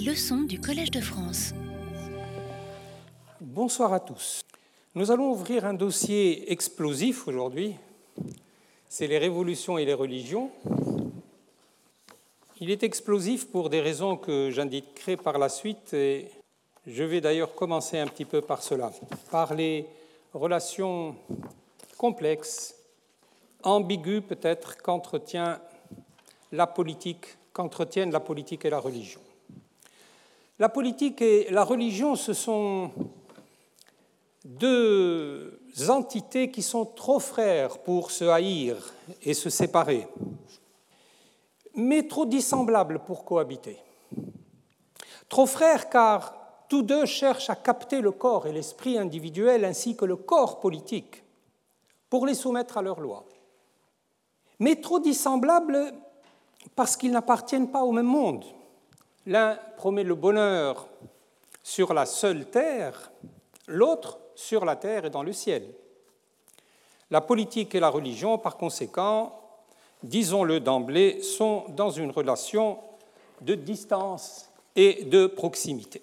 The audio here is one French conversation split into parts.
Leçons du Collège de France. Bonsoir à tous. Nous allons ouvrir un dossier explosif aujourd'hui. C'est les révolutions et les religions. Il est explosif pour des raisons que j'indiquerai par la suite je vais d'ailleurs commencer un petit peu par cela, par les relations complexes, ambiguës peut-être, qu'entretient la politique, qu'entretiennent la politique et la religion. La politique et la religion, ce sont deux entités qui sont trop frères pour se haïr et se séparer mais trop dissemblables pour cohabiter. Trop frères car tous deux cherchent à capter le corps et l'esprit individuel ainsi que le corps politique pour les soumettre à leurs lois. Mais trop dissemblables parce qu'ils n'appartiennent pas au même monde. L'un promet le bonheur sur la seule terre, l'autre sur la terre et dans le ciel. La politique et la religion, par conséquent, disons-le d'emblée, sont dans une relation de distance et de proximité.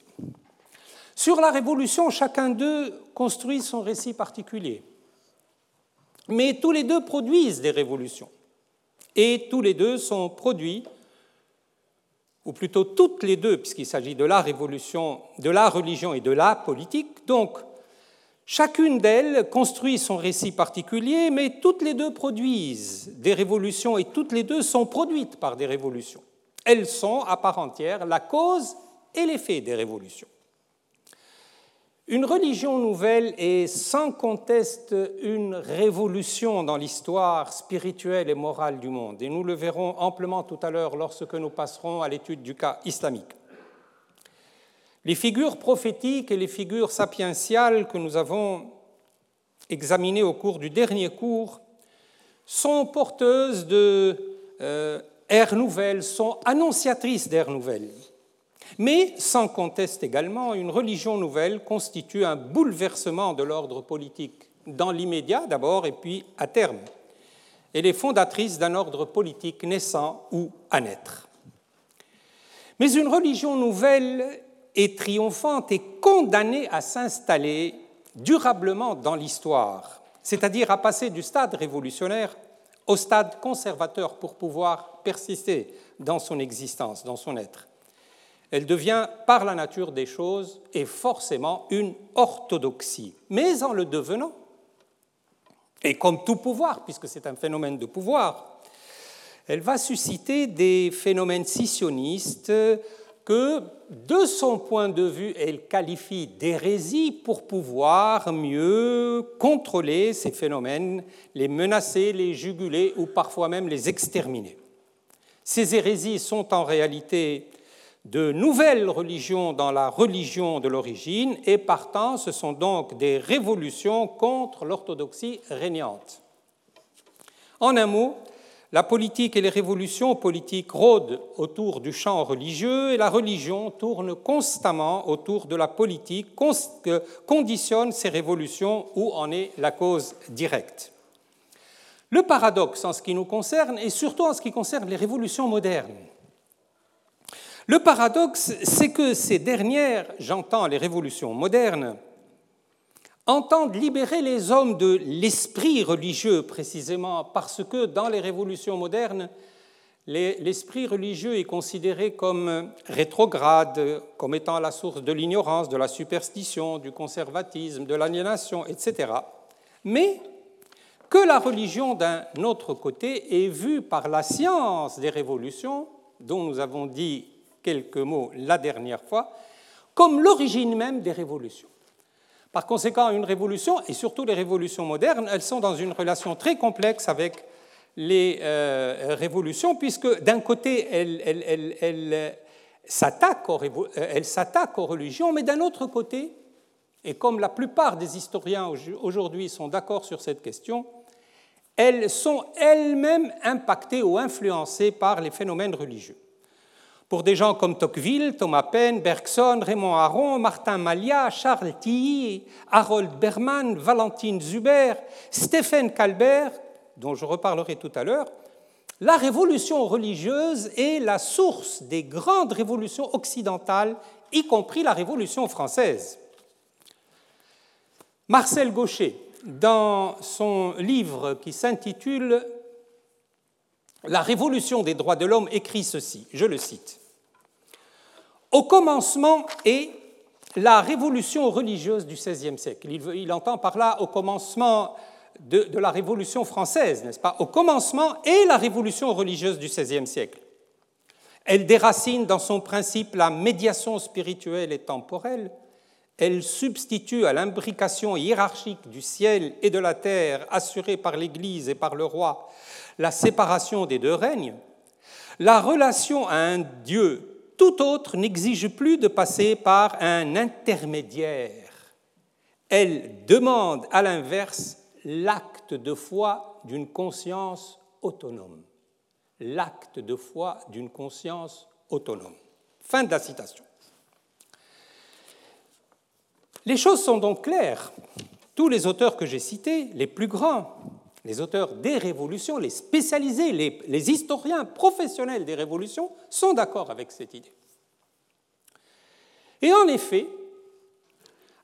Sur la Révolution, chacun d'eux construit son récit particulier. Mais tous les deux produisent des révolutions. Et tous les deux sont produits, ou plutôt toutes les deux, puisqu'il s'agit de la révolution, de la religion et de la politique. Donc, Chacune d'elles construit son récit particulier, mais toutes les deux produisent des révolutions et toutes les deux sont produites par des révolutions. Elles sont à part entière la cause et l'effet des révolutions. Une religion nouvelle est sans conteste une révolution dans l'histoire spirituelle et morale du monde, et nous le verrons amplement tout à l'heure lorsque nous passerons à l'étude du cas islamique. Les figures prophétiques et les figures sapientiales que nous avons examinées au cours du dernier cours sont porteuses de euh, nouvelles, sont annonciatrices d'ères nouvelles. Mais, sans conteste également, une religion nouvelle constitue un bouleversement de l'ordre politique, dans l'immédiat d'abord et puis à terme. Elle est fondatrice d'un ordre politique naissant ou à naître. Mais une religion nouvelle et triomphante et condamnée à s'installer durablement dans l'histoire, c'est-à-dire à passer du stade révolutionnaire au stade conservateur pour pouvoir persister dans son existence, dans son être. Elle devient, par la nature des choses, et forcément une orthodoxie. Mais en le devenant, et comme tout pouvoir, puisque c'est un phénomène de pouvoir, elle va susciter des phénomènes scissionnistes que, de son point de vue, elle qualifie d'hérésie pour pouvoir mieux contrôler ces phénomènes, les menacer, les juguler ou parfois même les exterminer. Ces hérésies sont en réalité de nouvelles religions dans la religion de l'origine et partant, ce sont donc des révolutions contre l'orthodoxie régnante. En un mot, la politique et les révolutions politiques rôdent autour du champ religieux et la religion tourne constamment autour de la politique, conditionne ces révolutions où en est la cause directe. Le paradoxe en ce qui nous concerne, et surtout en ce qui concerne les révolutions modernes, le paradoxe, c'est que ces dernières, j'entends les révolutions modernes, entendent libérer les hommes de l'esprit religieux précisément parce que dans les révolutions modernes, l'esprit religieux est considéré comme rétrograde, comme étant la source de l'ignorance, de la superstition, du conservatisme, de l'aliénation, etc. Mais que la religion, d'un autre côté, est vue par la science des révolutions, dont nous avons dit quelques mots la dernière fois, comme l'origine même des révolutions. Par conséquent, une révolution, et surtout les révolutions modernes, elles sont dans une relation très complexe avec les euh, révolutions, puisque d'un côté, elles, euh, s'attaquent aux, religions, mais d'un autre côté, et comme la plupart des historiens aujourd'hui sont d'accord sur cette question, elles sont elles-mêmes impactées ou influencées par les phénomènes religieux. Pour des gens comme Tocqueville, Thomas Paine, Bergson, Raymond Aron, Martin Malia, Charles Tilly, Harold Berman, Valentine Zuber, Stéphane Calbert, dont je reparlerai tout à l'heure, la révolution religieuse est la source des grandes révolutions occidentales, y compris la révolution française. Marcel Gaucher, dans son livre qui s'intitule La révolution des droits de l'homme, écrit ceci, je le cite. Au commencement est la révolution religieuse du XVIe siècle. Il, entend par là au commencement de, de la Révolution française, n'est-ce pas? Au commencement est la révolution religieuse du XVIe siècle. Elle déracine dans son principe la médiation spirituelle et temporelle. Elle substitue à l'imbrication hiérarchique du ciel et de la terre assurée par l'Église et par le roi la séparation des deux règnes. La relation à un Dieu tout autre n'exige plus de passer par un intermédiaire. Elle demande à l'inverse l'acte de foi d'une conscience autonome. L'acte de foi d'une conscience autonome. Fin de la citation. Les choses sont donc claires. Tous les auteurs que j'ai cités, les plus grands, les auteurs des révolutions, les spécialisés, les, historiens professionnels des révolutions sont d'accord avec cette idée. Et en effet,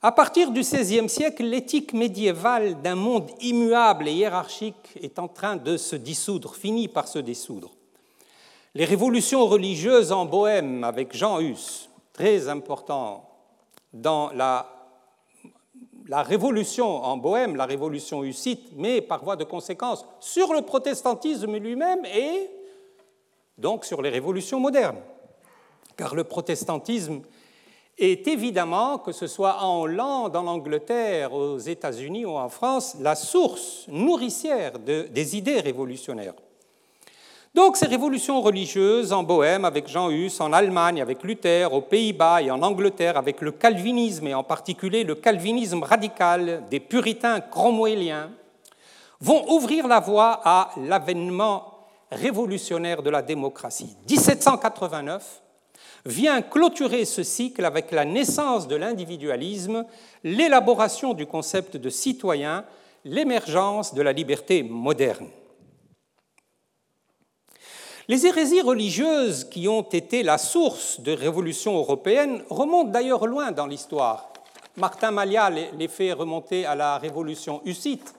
à partir du XVIe siècle, l'éthique médiévale d'un monde immuable et hiérarchique est en train de se dissoudre, finit par se dissoudre. Les révolutions religieuses en Bohême avec Jean Hus, très important dans la la révolution en Bohême, la révolution hussite, mais par voie de conséquence sur le protestantisme lui-même et donc sur les révolutions modernes. Car le protestantisme est évidemment, que ce soit en Hollande, en Angleterre, aux États-Unis ou en France, la source nourricière des idées révolutionnaires. Donc ces révolutions religieuses en Bohême avec Jean Hus, en Allemagne avec Luther, aux Pays-Bas et en Angleterre avec le calvinisme et en particulier le calvinisme radical des puritains cromwelliens, vont ouvrir la voie à l'avènement révolutionnaire de la démocratie. 1789 vient clôturer ce cycle avec la naissance de l'individualisme, l'élaboration du concept de citoyen, l'émergence de la liberté moderne. Les hérésies religieuses qui ont été la source de révolutions européennes remontent d'ailleurs loin dans l'histoire. Martin Malia les fait remonter à la révolution hussite.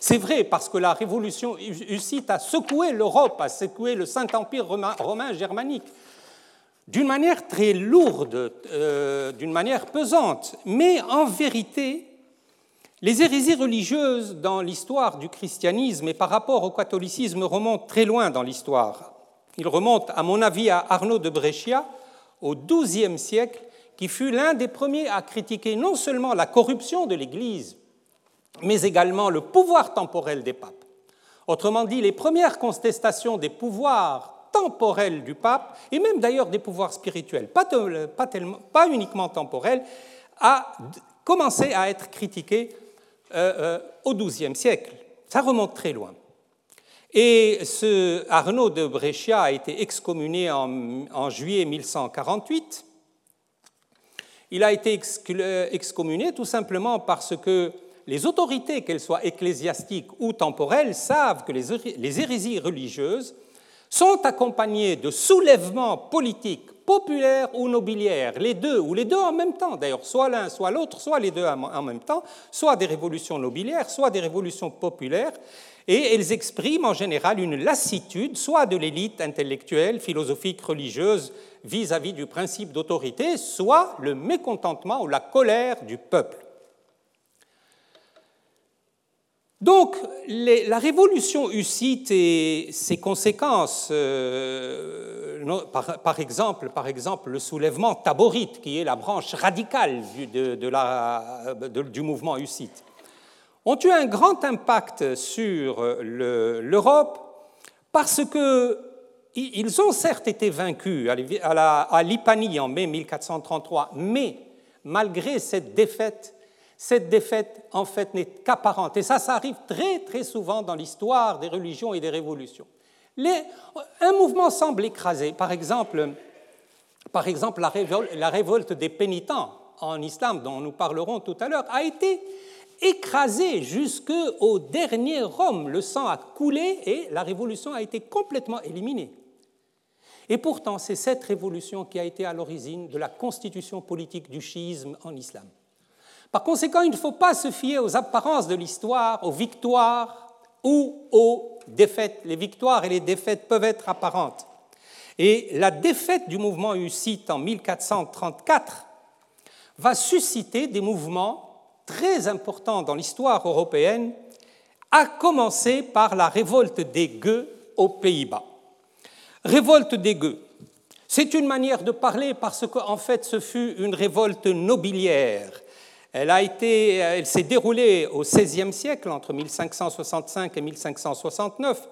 C'est vrai parce que la révolution hussite a secoué l'Europe, a secoué le Saint-Empire romain, germanique d'une manière très lourde, euh, d'une manière pesante. Mais en vérité, les hérésies religieuses dans l'histoire du christianisme et par rapport au catholicisme remontent très loin dans l'histoire. Il remonte, à mon avis, à Arnaud de Brescia, au XIIe siècle, qui fut l'un des premiers à critiquer non seulement la corruption de l'Église, mais également le pouvoir temporel des papes. Autrement dit, les premières contestations des pouvoirs temporels du pape, et même d'ailleurs des pouvoirs spirituels, pas, uniquement temporels, a commencé à être critiquées euh, euh, au XIIe siècle. Ça remonte très loin. Et ce Arnaud de Brescia a été excommunié en, juillet 1148. Il a été excommunié tout simplement parce que les autorités, qu'elles soient ecclésiastiques ou temporelles, savent que les hérésies religieuses sont accompagnées de soulèvements politiques populaires ou nobiliaires, les deux, ou les deux en même temps d'ailleurs, soit l'un, soit l'autre, soit les deux en même temps, soit des révolutions nobiliaires, soit des révolutions populaires, et elles expriment en général une lassitude, soit de l'élite intellectuelle, philosophique, religieuse, vis-à-vis du principe d'autorité, soit le mécontentement ou la colère du peuple. Donc, la révolution hussite et ses conséquences, euh, par, exemple, par, exemple, le soulèvement taborite, qui est la branche radicale du, du mouvement hussite, ont eu un grand impact sur l'Europe parce qu'ils ont certes été vaincus à Lipanie en mai 1433, mais malgré cette défaite, cette défaite en fait n'est qu'apparente. Et ça, ça arrive très très souvent dans l'histoire des religions et des révolutions. un mouvement semble écrasé. Par exemple, par exemple la, révolte, des pénitents en islam, dont nous parlerons tout à l'heure, a été écrasé jusqu'au dernier Rome. Le sang a coulé et la révolution a été complètement éliminée. Et pourtant, c'est cette révolution qui a été à l'origine de la constitution politique du chiisme en islam. Par conséquent, il ne faut pas se fier aux apparences de l'histoire, aux victoires ou aux défaites. Les victoires et les défaites peuvent être apparentes. Et la défaite du mouvement hussite en 1434 va susciter des mouvements très importants dans l'histoire européenne, à commencer par la révolte des Gueux aux Pays-Bas. Révolte des Gueux, c'est une manière de parler parce qu'en fait ce fut une révolte nobiliaire. Elle, elle s'est déroulée au XVIe siècle, entre 1565 et 1569,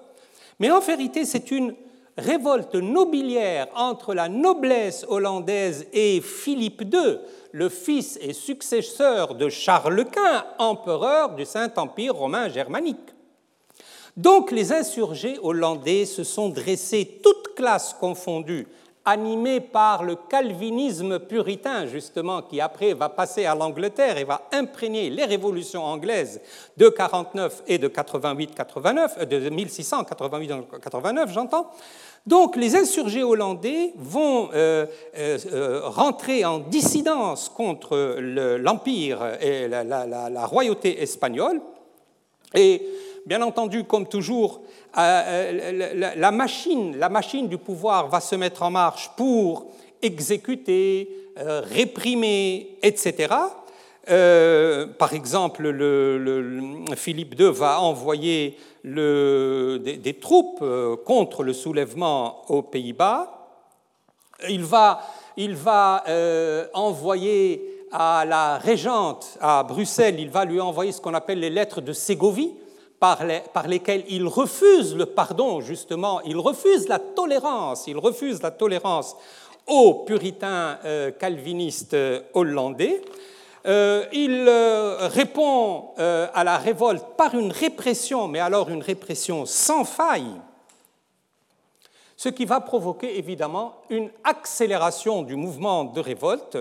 mais en vérité c'est une révolte nobiliaire entre la noblesse hollandaise et Philippe II, le fils et successeur de Charles Quint, empereur du Saint-Empire romain germanique. Donc les insurgés hollandais se sont dressés, toutes classes confondues, animés par le calvinisme puritain, justement, qui après va passer à l'Angleterre et va imprégner les révolutions anglaises de 49 et de 88-89, euh, de 1688-89, j'entends. Donc les insurgés hollandais vont euh, euh, rentrer en dissidence contre l'Empire et la, royauté espagnole. Et bien entendu, comme toujours, euh, la, machine, la machine du pouvoir va se mettre en marche pour exécuter, réprimer, etc. par exemple, le, Philippe II va envoyer des, troupes euh, contre le soulèvement aux Pays-Bas. Il va, euh, envoyer à la régente à Bruxelles, il va lui envoyer ce qu'on appelle les lettres de Ségovie, par, par, lesquelles il refuse le pardon, justement, il refuse la tolérance, il refuse la tolérance aux puritains euh, calvinistes hollandais. Euh, il euh, répond euh, à la révolte par une répression, mais alors une répression sans faille, ce qui va provoquer évidemment une accélération du mouvement de révolte.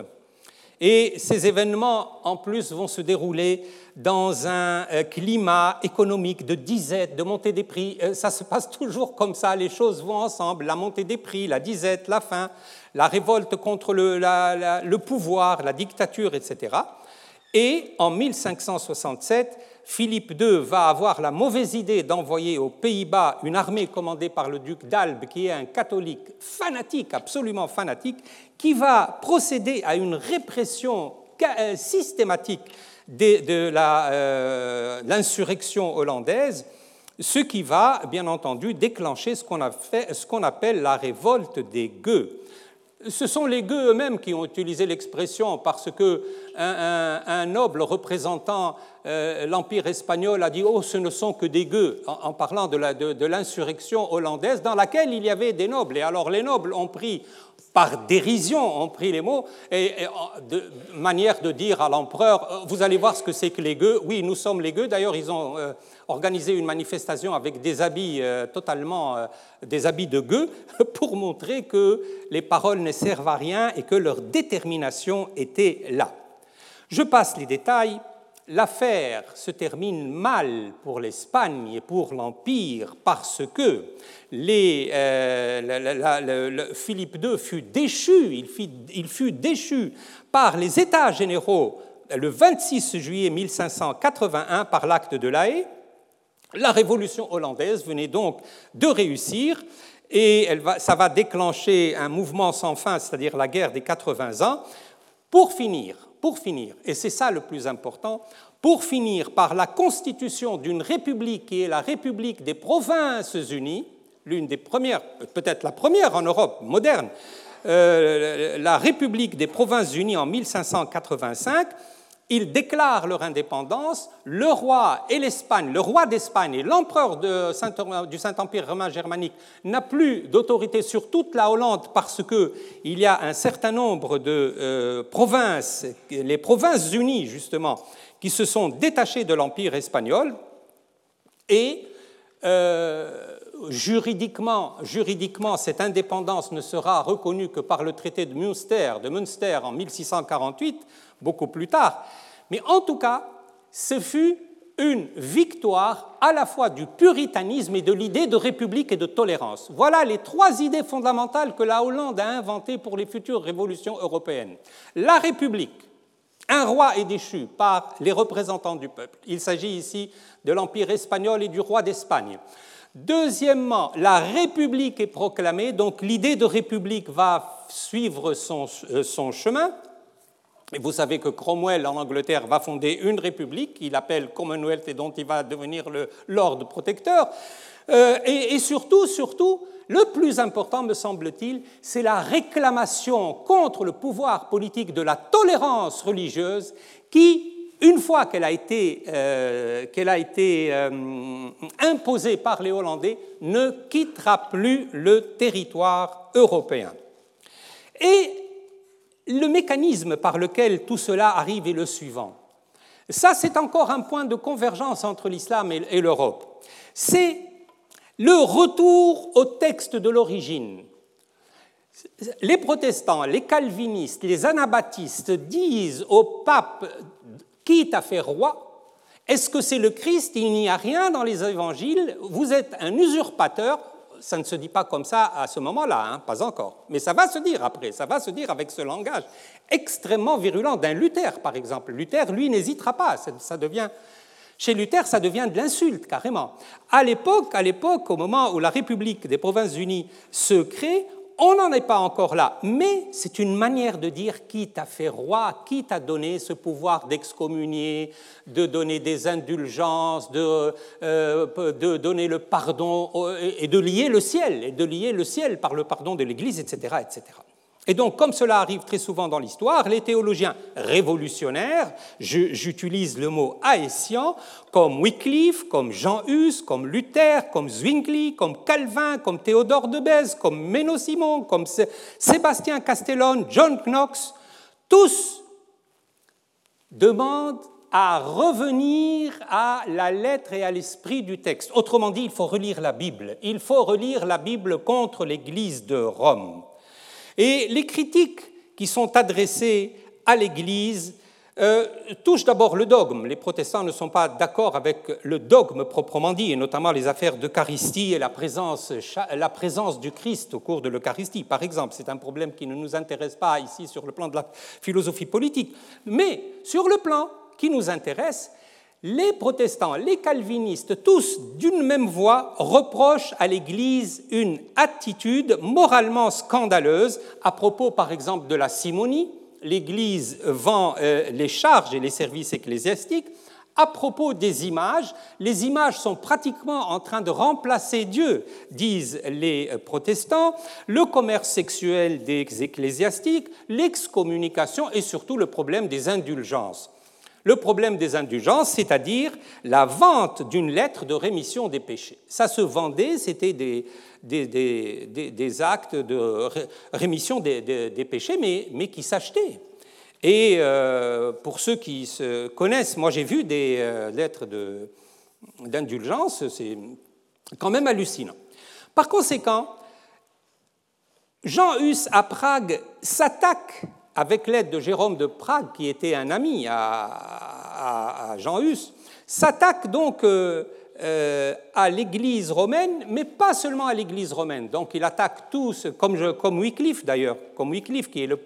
Et ces événements, en plus, vont se dérouler dans un climat économique de disette, de montée des prix. Ça se passe toujours comme ça, les choses vont ensemble, la montée des prix, la disette, la faim, la révolte contre le, le pouvoir, la dictature, etc. Et en 1567, Philippe II va avoir la mauvaise idée d'envoyer aux Pays-Bas une armée commandée par le duc d'Albe, qui est un catholique fanatique, absolument fanatique, qui va procéder à une répression euh, systématique de euh, l'insurrection hollandaise, ce qui va, bien entendu, déclencher ce qu'on appelle la révolte des gueux. Ce sont les gueux eux-mêmes qui ont utilisé l'expression parce que un, noble représentant euh, l'Empire espagnol a dit Oh, ce ne sont que des gueux, en, parlant de l'insurrection hollandaise dans laquelle il y avait des nobles. Et alors les nobles ont pris par dérision, ont pris les mots, et, de manière de dire à l'empereur, euh, vous allez voir ce que c'est que les gueux. Oui, nous sommes les gueux. D'ailleurs, ils ont euh, organisé une manifestation avec des habits totalement, des habits de gueux, pour montrer que les paroles ne servent à rien et que leur détermination était là. Je passe les détails l'affaire se termine mal pour l'Espagne et pour l'Empire parce que euh, Philippe II fut déchu, par les États généraux le 26 juillet 1581 par l'acte de La Haye. La révolution hollandaise venait donc de réussir et ça va déclencher un mouvement sans fin, c'est-à-dire la guerre des 80 ans. Pour finir, pour finir, et c'est ça le plus important, pour finir par la constitution d'une république qui est la République des Provinces Unies, l'une des premières, peut-être la première en Europe moderne, euh, la République des Provinces Unies en 1585, ils déclarent leur indépendance, le roi et l'Espagne, le roi d'Espagne et l'empereur du Saint-Empire romain germanique n'a plus d'autorité sur toute la Hollande parce qu'il y a un certain nombre de euh, provinces, les provinces unies justement, qui se sont détachées de l'Empire espagnol et euh, juridiquement, juridiquement, cette indépendance ne sera reconnue que par le traité de Münster, de Münster en 1648, beaucoup plus tard. Mais en tout cas, ce fut une victoire à la fois du puritanisme et de l'idée de république et de tolérance. Voilà les trois idées fondamentales que la Hollande a inventées pour les futures révolutions européennes. La république, un roi est déchu par les représentants du peuple. Il s'agit ici de l'Empire espagnol et du roi d'Espagne. Deuxièmement, la République est proclamée, donc l'idée de République va suivre son, euh, son chemin. Et vous savez que Cromwell en Angleterre va fonder une république qu'il appelle Commonwealth et dont il va devenir le Lord protecteur. Euh, et, surtout, surtout, le plus important, me semble-t-il, c'est la réclamation contre le pouvoir politique de la tolérance religieuse qui, une fois qu'elle a été, euh, qu'elle a été euh, imposée par les Hollandais, ne quittera plus le territoire européen. Et le mécanisme par lequel tout cela arrive est le suivant. Ça, c'est encore un point de convergence entre l'islam et l'Europe. C'est le retour au texte de l'origine. Les protestants, les calvinistes, les anabaptistes disent au pape qui t'a fait roi Est-ce que c'est le Christ? Il n'y a rien dans les évangiles. Vous êtes un usurpateur ça ne se dit pas comme ça à ce moment-là, hein, pas encore. Mais ça va se dire après, ça va se dire avec ce langage extrêmement virulent d'un Luther, par exemple. Luther, lui, n'hésitera pas. Ça devient, chez Luther, ça devient de l'insulte, carrément. À l'époque, à l'époque, au moment où la République des Provinces-Unies se crée, on n'en est pas encore là, mais c'est une manière de dire qui t'a fait roi, qui t'a donné ce pouvoir d'excommunier, de donner des indulgences, de, euh, de, donner le pardon et de lier le ciel, et de lier le ciel par le pardon de l'Église, etc., etc. Et donc, comme cela arrive très souvent dans l'histoire, les théologiens révolutionnaires, j'utilise le mot haïtien, comme Wycliffe, comme Jean Hus, comme Luther, comme Zwingli, comme Calvin, comme Théodore de Bèze, comme Menno Simon, comme Sébastien Castellone, John Knox, tous demandent à revenir à la lettre et à l'esprit du texte. Autrement dit, il faut relire la Bible. Il faut relire la Bible contre l'Église de Rome. Et les critiques qui sont adressées à l'Église euh, touchent d'abord le dogme. Les protestants ne sont pas d'accord avec le dogme proprement dit, et notamment les affaires d'Eucharistie et la présence, la présence du Christ au cours de l'Eucharistie, par exemple. C'est un problème qui ne nous intéresse pas ici sur le plan de la philosophie politique. Mais sur le plan qui nous intéresse, les protestants, les calvinistes, tous d'une même voix, reprochent à l'Église une attitude moralement scandaleuse à propos, par exemple, de la simonie. L'Église vend euh, les charges et les services ecclésiastiques. À propos des images, les images sont pratiquement en train de remplacer Dieu, disent les protestants, le commerce sexuel des ecclésiastiques, l'excommunication et surtout le problème des indulgences le problème des indulgences, c'est-à-dire la vente d'une lettre de rémission des péchés. Ça se vendait, c'était des, des, actes de rémission des, péchés, mais, mais qui s'achetaient. Et euh, pour ceux qui se connaissent, moi j'ai vu des euh, lettres d'indulgence, c'est quand même hallucinant. Par conséquent, Jean Hus à Prague s'attaque avec l'aide de Jérôme de Prague, qui était un ami à, Jean Hus, s'attaque donc euh, euh, à l'Église romaine, mais pas seulement à l'Église romaine. Donc il attaque tous, comme, Wycliffe d'ailleurs, comme Wycliffe qui est le,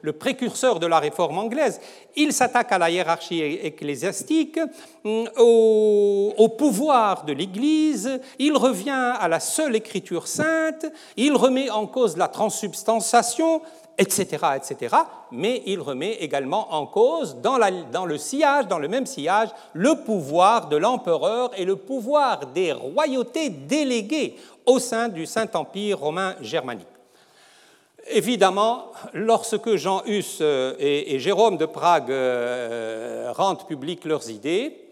le, précurseur de la réforme anglaise, il s'attaque à la hiérarchie ecclésiastique, mm, au, au pouvoir de l'Église, il revient à la seule écriture sainte, il remet en cause la transsubstantiation, etc., etc. Mais il remet également en cause, dans, le sillage, dans le même sillage, le pouvoir de l'empereur et le pouvoir des royautés déléguées au sein du Saint-Empire romain germanique. Évidemment, lorsque Jean Hus euh, et, Jérôme de Prague euh, rendent publiques leurs idées,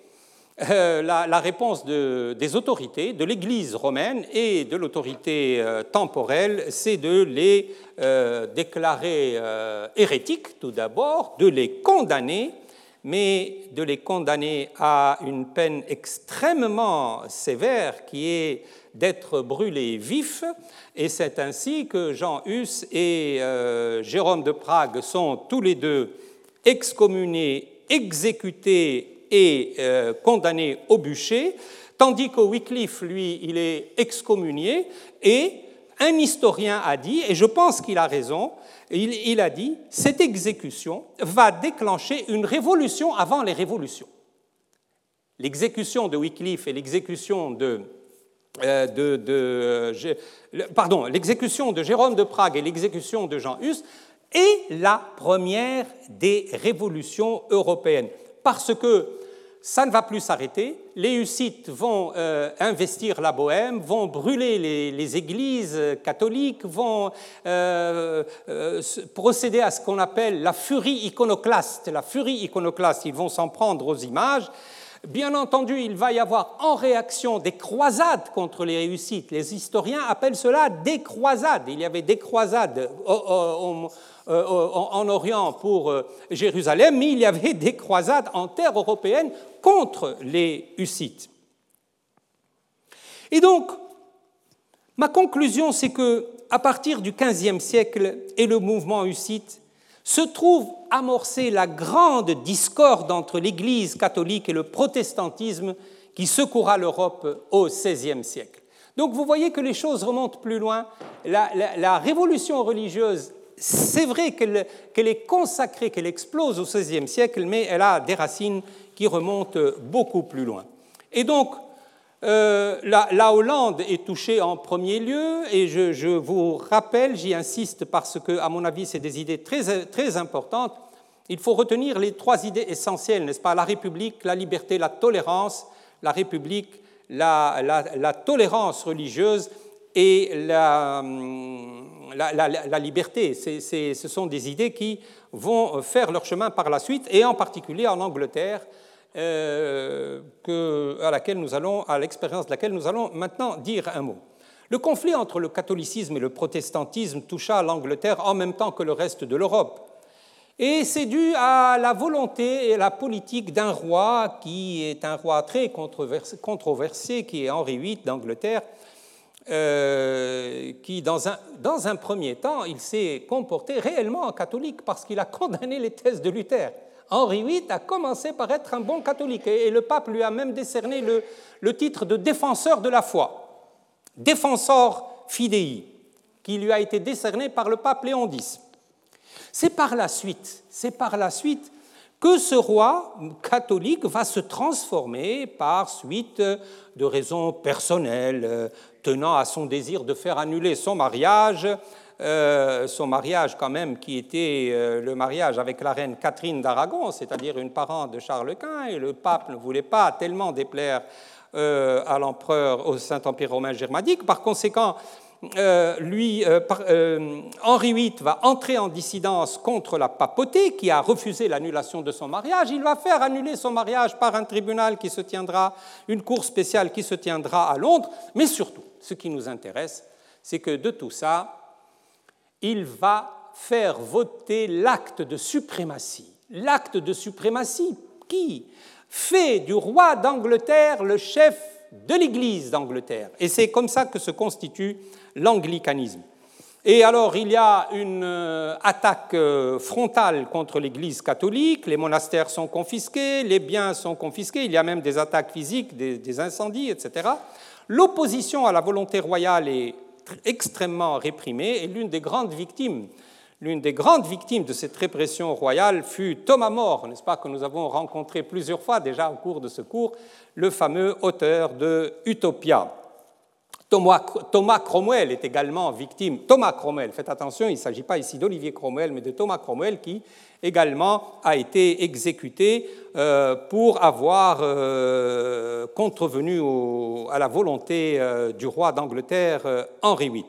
euh, la, réponse des autorités, de l'Église romaine et de l'autorité euh, temporelle, c'est de les euh, déclarer hérétiques tout d'abord, de les condamner, mais de les condamner à une peine extrêmement sévère qui est d'être brûlés vifs. Et c'est ainsi que Jean Hus et Jérôme de Prague sont tous les deux excommunés, exécutés euh, condamné au bûcher, tandis que Wycliffe, lui, il est excommunié, et un historien a dit, et je pense qu'il a raison, il, a dit, cette exécution va déclencher une révolution avant les révolutions. L'exécution de Wycliffe et l'exécution de, euh, pardon, l'exécution de Jérôme de Prague et l'exécution de Jean Hus est la première des révolutions européennes, parce que ça ne va plus s'arrêter. Les Hussites vont euh, investir la Bohème, vont brûler les, églises catholiques, vont euh, euh, procéder à ce qu'on appelle la furie iconoclaste. La furie iconoclaste, ils vont s'en prendre aux images. Bien entendu, il va y avoir en réaction des croisades contre les réussites. Les historiens appellent cela des croisades. Il y avait des croisades en Orient pour Jérusalem, mais il y avait des croisades en terre européenne contre les Hussites. Et donc, ma conclusion, c'est que à partir du XVe siècle et le mouvement hussite, se trouve amorcée la grande discorde entre l'Église catholique et le protestantisme qui secoura l'Europe au XVIe siècle. Donc vous voyez que les choses remontent plus loin. La révolution religieuse, c'est vrai qu'elle est consacrée, qu'elle explose au XVIe siècle, mais elle a des racines qui remonte beaucoup plus loin. Et donc, euh, la, Hollande est touchée en premier lieu, et je, vous rappelle, j'y insiste parce que, à mon avis, c'est des idées très, très importantes. Il faut retenir les trois idées essentielles, n'est-ce pas? La République, la liberté, la tolérance. La République, la, la tolérance religieuse et la, la liberté. ce sont des idées qui vont faire leur chemin par la suite, et en particulier en Angleterre, euh, à laquelle nous allons, à l'expérience de laquelle nous allons maintenant dire un mot. Le conflit entre le catholicisme et le protestantisme toucha l'Angleterre en même temps que le reste de l'Europe. Et c'est dû à la volonté et à la politique d'un roi qui est un roi très controversé, qui est Henri VIII d'Angleterre, euh, qui, dans un, dans un premier temps, il s'est comporté réellement en catholique parce qu'il a condamné les thèses de Luther. Henri VIII a commencé par être un bon catholique et le pape lui a même décerné le, titre de défenseur de la foi, défenseur fidei, qui lui a été décerné par le pape Léon X. C'est par la suite, c'est par la suite que ce roi catholique va se transformer par suite de raisons personnelles, tenant à son désir de faire annuler son mariage euh, son mariage quand même, qui était euh, le mariage avec la reine Catherine d'Aragon, c'est-à-dire une parente de Charles Quint, et le pape ne voulait pas tellement déplaire euh, à l'empereur au Saint-Empire romain germanique. Par conséquent, lui, Henri VIII va entrer en dissidence contre la papauté qui a refusé l'annulation de son mariage. Il va faire annuler son mariage par un tribunal qui se tiendra, une cour spéciale qui se tiendra à Londres. Mais surtout, ce qui nous intéresse, c'est que de tout ça, il va faire voter l'acte de suprématie. L'acte de suprématie qui fait du roi d'Angleterre le chef de l'Église d'Angleterre. Et c'est comme ça que se constitue l'anglicanisme. Et alors, il y a une euh, attaque euh, frontale contre l'Église catholique, les monastères sont confisqués, les biens sont confisqués, il y a même des attaques physiques, des, incendies, etc. L'opposition à la volonté royale est extrêmement réprimée et l'une des grandes victimes L'une des de cette répression royale fut Thomas More, n'est-ce pas, que nous avons rencontré plusieurs fois déjà au cours de ce cours, le fameux auteur de Utopia. Thomas, Cromwell est également victime. Thomas Cromwell, faites attention, il ne s'agit pas ici d'Olivier Cromwell, mais de Thomas Cromwell qui également a été exécuté euh, pour avoir euh, contrevenu à la volonté euh, du roi d'Angleterre Henri VIII.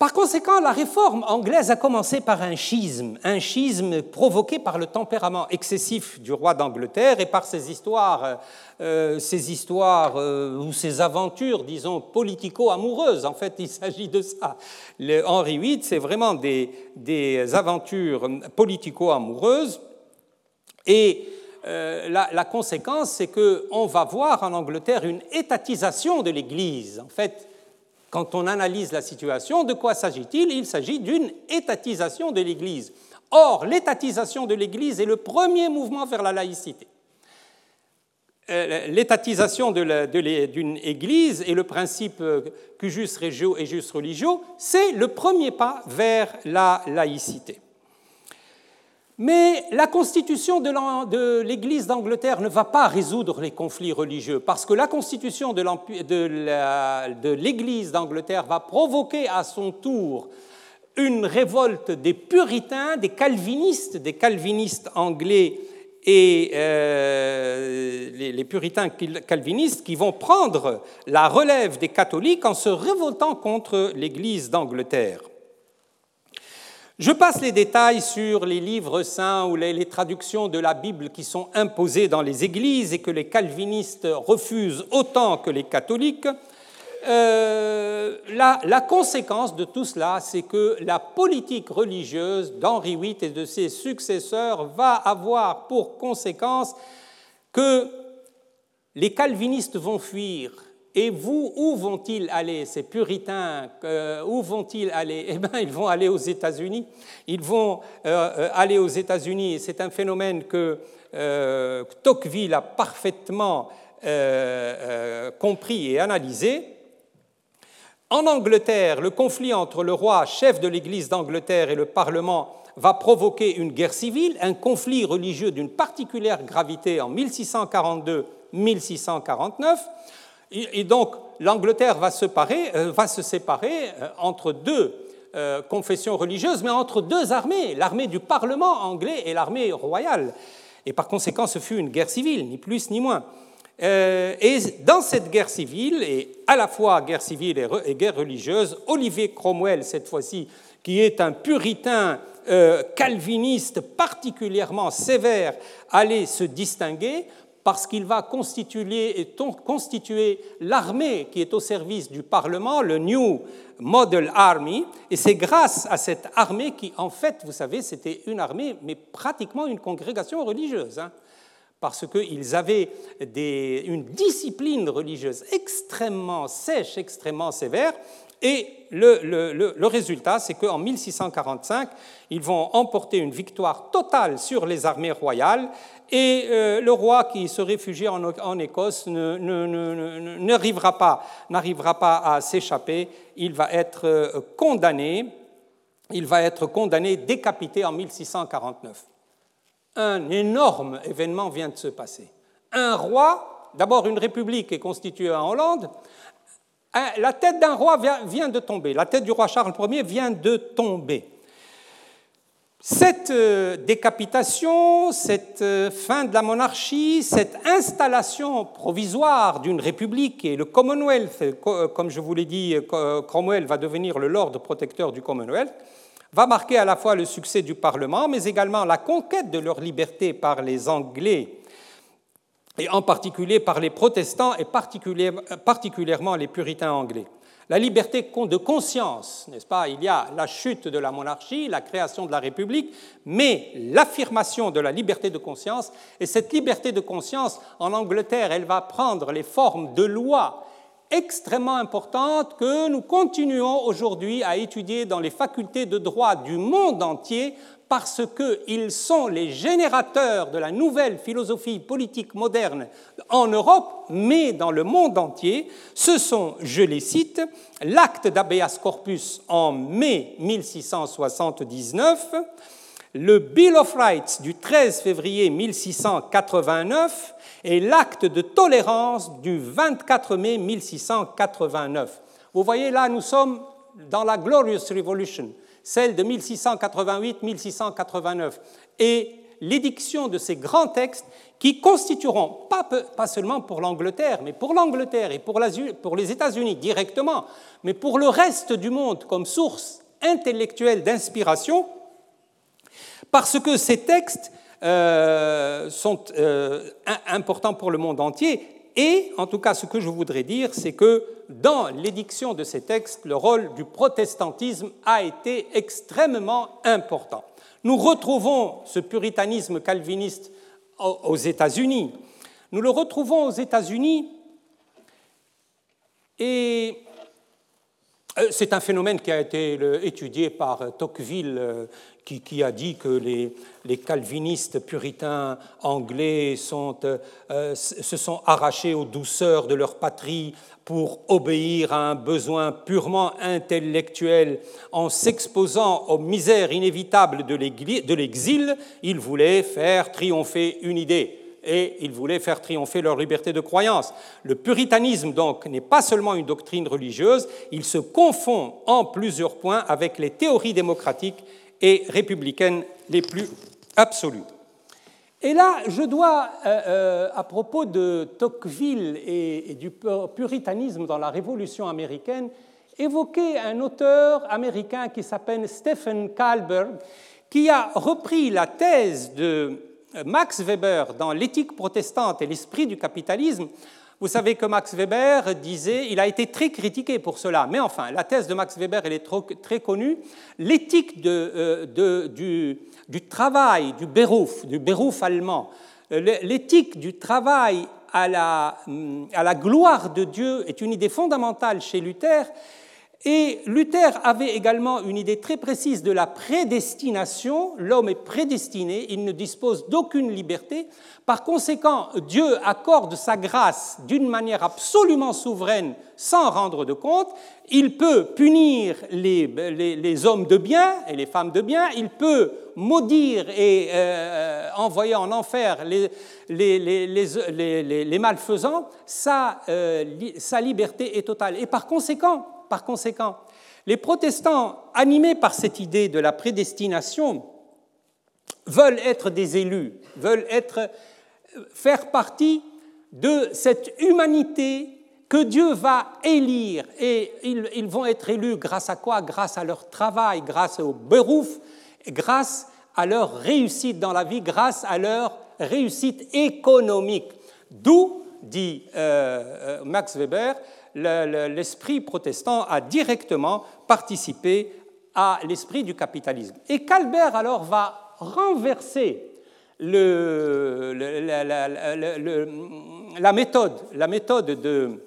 Par conséquent, la réforme anglaise a commencé par un schisme, un schisme provoqué par le tempérament excessif du roi d'Angleterre et par ses histoires, euh, ses histoires euh, ou ses aventures, disons, politico-amoureuses. En fait, il s'agit de ça. Le Henri VIII, c'est vraiment des, aventures politico-amoureuses. Et euh, la, la, conséquence, c'est qu'on va voir en Angleterre une étatisation de l'Église. En fait, quand on analyse la situation, de quoi s'agit-il? Il s'agit d'une étatisation de l'Église. Or, l'étatisation de l'Église est le premier mouvement vers la laïcité. Euh, l'étatisation d'une Église et le principe cujus regio et jus religio, c'est le premier pas vers la laïcité. Mais la constitution de l'Église d'Angleterre ne va pas résoudre les conflits religieux, parce que la constitution de l'Église d'Angleterre va provoquer à son tour une révolte des puritains, des calvinistes, des calvinistes anglais et euh, les, puritains calvinistes qui vont prendre la relève des catholiques en se révoltant contre l'Église d'Angleterre. Je passe les détails sur les livres saints ou les, traductions de la Bible qui sont imposées dans les églises et que les calvinistes refusent autant que les catholiques. Euh, la, conséquence de tout cela, c'est que la politique religieuse d'Henri VIII et de ses successeurs va avoir pour conséquence que les calvinistes vont fuir et vous, où vont-ils aller, ces puritains euh, Où vont-ils aller? Eh bien, ils vont aller aux États-Unis. Ils vont euh, euh, aller aux États-Unis. C'est un phénomène que Tocqueville a parfaitement compris et analysé. En Angleterre, le conflit entre le roi, chef de l'Église d'Angleterre, et le Parlement va provoquer une guerre civile, un conflit religieux d'une particulière gravité en 1642-1649. Et donc l'Angleterre va, se euh, séparer euh, entre deux euh, confessions religieuses, mais entre deux armées, l'armée du Parlement anglais et l'armée royale. Et par conséquent, ce fut une guerre civile, ni plus ni moins. et dans cette guerre civile, et à la fois guerre civile et, guerre religieuse, Olivier Cromwell, cette fois-ci, qui est un puritain calviniste particulièrement sévère, allait se distinguer parce qu'il va constituer, l'armée qui est au service du Parlement, le New Model Army, et c'est grâce à cette armée qui, en fait, vous savez, c'était une armée, mais pratiquement une congrégation religieuse, hein, parce qu'ils avaient une discipline religieuse extrêmement sèche, extrêmement sévère, et le, résultat, c'est qu'en 1645, ils vont emporter une victoire totale sur les armées royales et euh, le roi qui se réfugiait en, Écosse n'arrivera pas, pas à s'échapper. Il va être euh, condamné. Il va être condamné, décapité en 1649. Un énorme événement vient de se passer. Un roi, d'abord une république est constituée en Hollande, la tête d'un roi vient de tomber, la tête du roi Charles Ier vient de tomber. Cette euh, décapitation, cette euh, fin de la monarchie, cette installation provisoire d'une république et le Commonwealth, euh, comme je vous l'ai dit, Cromwell va devenir le lord protecteur du Commonwealth, va marquer à la fois le succès du Parlement, mais également la conquête de leur liberté par les Anglais et en particulier par les protestants et particulièrement les puritains anglais. La liberté de conscience, n'est-ce pas Il y a la chute de la monarchie, la création de la République, mais l'affirmation de la liberté de conscience. Et cette liberté de conscience, en Angleterre, elle va prendre les formes de lois extrêmement importantes que nous continuons aujourd'hui à étudier dans les facultés de droit du monde entier parce qu'ils sont les générateurs de la nouvelle philosophie politique moderne en Europe, mais dans le monde entier. Ce sont, je les cite, l'acte d'habeas corpus en mai 1679, le Bill of Rights du 13 février 1689 et l'acte de tolérance du 24 mai 1689. Vous voyez là, nous sommes dans la Glorious Revolution celle de 1688-1689, et l'édiction de ces grands textes qui constitueront, pas, seulement pour l'Angleterre, mais pour l'Angleterre et pour, pour les États-Unis directement, mais pour le reste du monde comme source intellectuelle d'inspiration, parce que ces textes euh, sont euh, importants pour le monde entier et, en tout cas, ce que je voudrais dire, c'est que dans l'édiction de ces textes, le rôle du protestantisme a été extrêmement important. Nous retrouvons ce puritanisme calviniste aux États-Unis. Nous le retrouvons aux États-Unis et c'est un phénomène qui a été étudié par Tocqueville, qui, a dit que les, calvinistes puritains anglais se sont arrachés aux douceurs de leur patrie pour obéir à un besoin purement intellectuel. En s'exposant aux misères inévitables de l'exil, ils voulaient faire triompher une idée et ils voulaient faire triompher leur liberté de croyance. Le puritanisme, donc, n'est pas seulement une doctrine religieuse, il se confond en plusieurs points avec les théories démocratiques et républicaines les plus absolues. Et là, je dois, euh, euh, à propos de Tocqueville et, du puritanisme dans la Révolution américaine, évoquer un auteur américain qui s'appelle Stephen Kalberg, qui a repris la thèse de Max Weber dans L'éthique protestante et l'esprit du capitalisme. Vous savez que Max Weber disait, il a été très critiqué pour cela, mais enfin, la thèse de Max Weber, elle est très connue. L'éthique euh, du, travail, du Beruf, du Beruf allemand, euh, l'éthique du travail hum, à la gloire de Dieu est une idée fondamentale chez Luther. Et Luther avait également une idée très précise de la prédestination. L'homme est prédestiné, il ne dispose d'aucune liberté. Par conséquent, Dieu accorde sa grâce d'une manière absolument souveraine sans rendre de compte. Il peut punir les, hommes de bien et les femmes de bien. Il peut maudire et euh, envoyer en enfer les, les malfaisants. Sa, euh, sa liberté est totale. Et par conséquent, par conséquent, les protestants, animés par cette idée de la prédestination, veulent être des élus, veulent être, faire partie de cette humanité que Dieu va élire. Et ils, vont être élus grâce à quoi? Grâce à leur travail, grâce au berouf, grâce à leur réussite dans la vie, grâce à leur réussite économique. D'où, dit euh, euh, Max Weber, l'esprit protestant a directement participé à l'esprit du capitalisme. Et Calbert alors va renverser le, la, méthode, la méthode de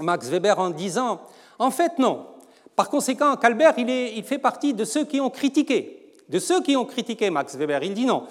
Max Weber en disant, en fait non. Par conséquent, Calbert, il, est, il fait partie de ceux qui ont critiqué, de ceux qui ont critiqué Max Weber. Il dit non,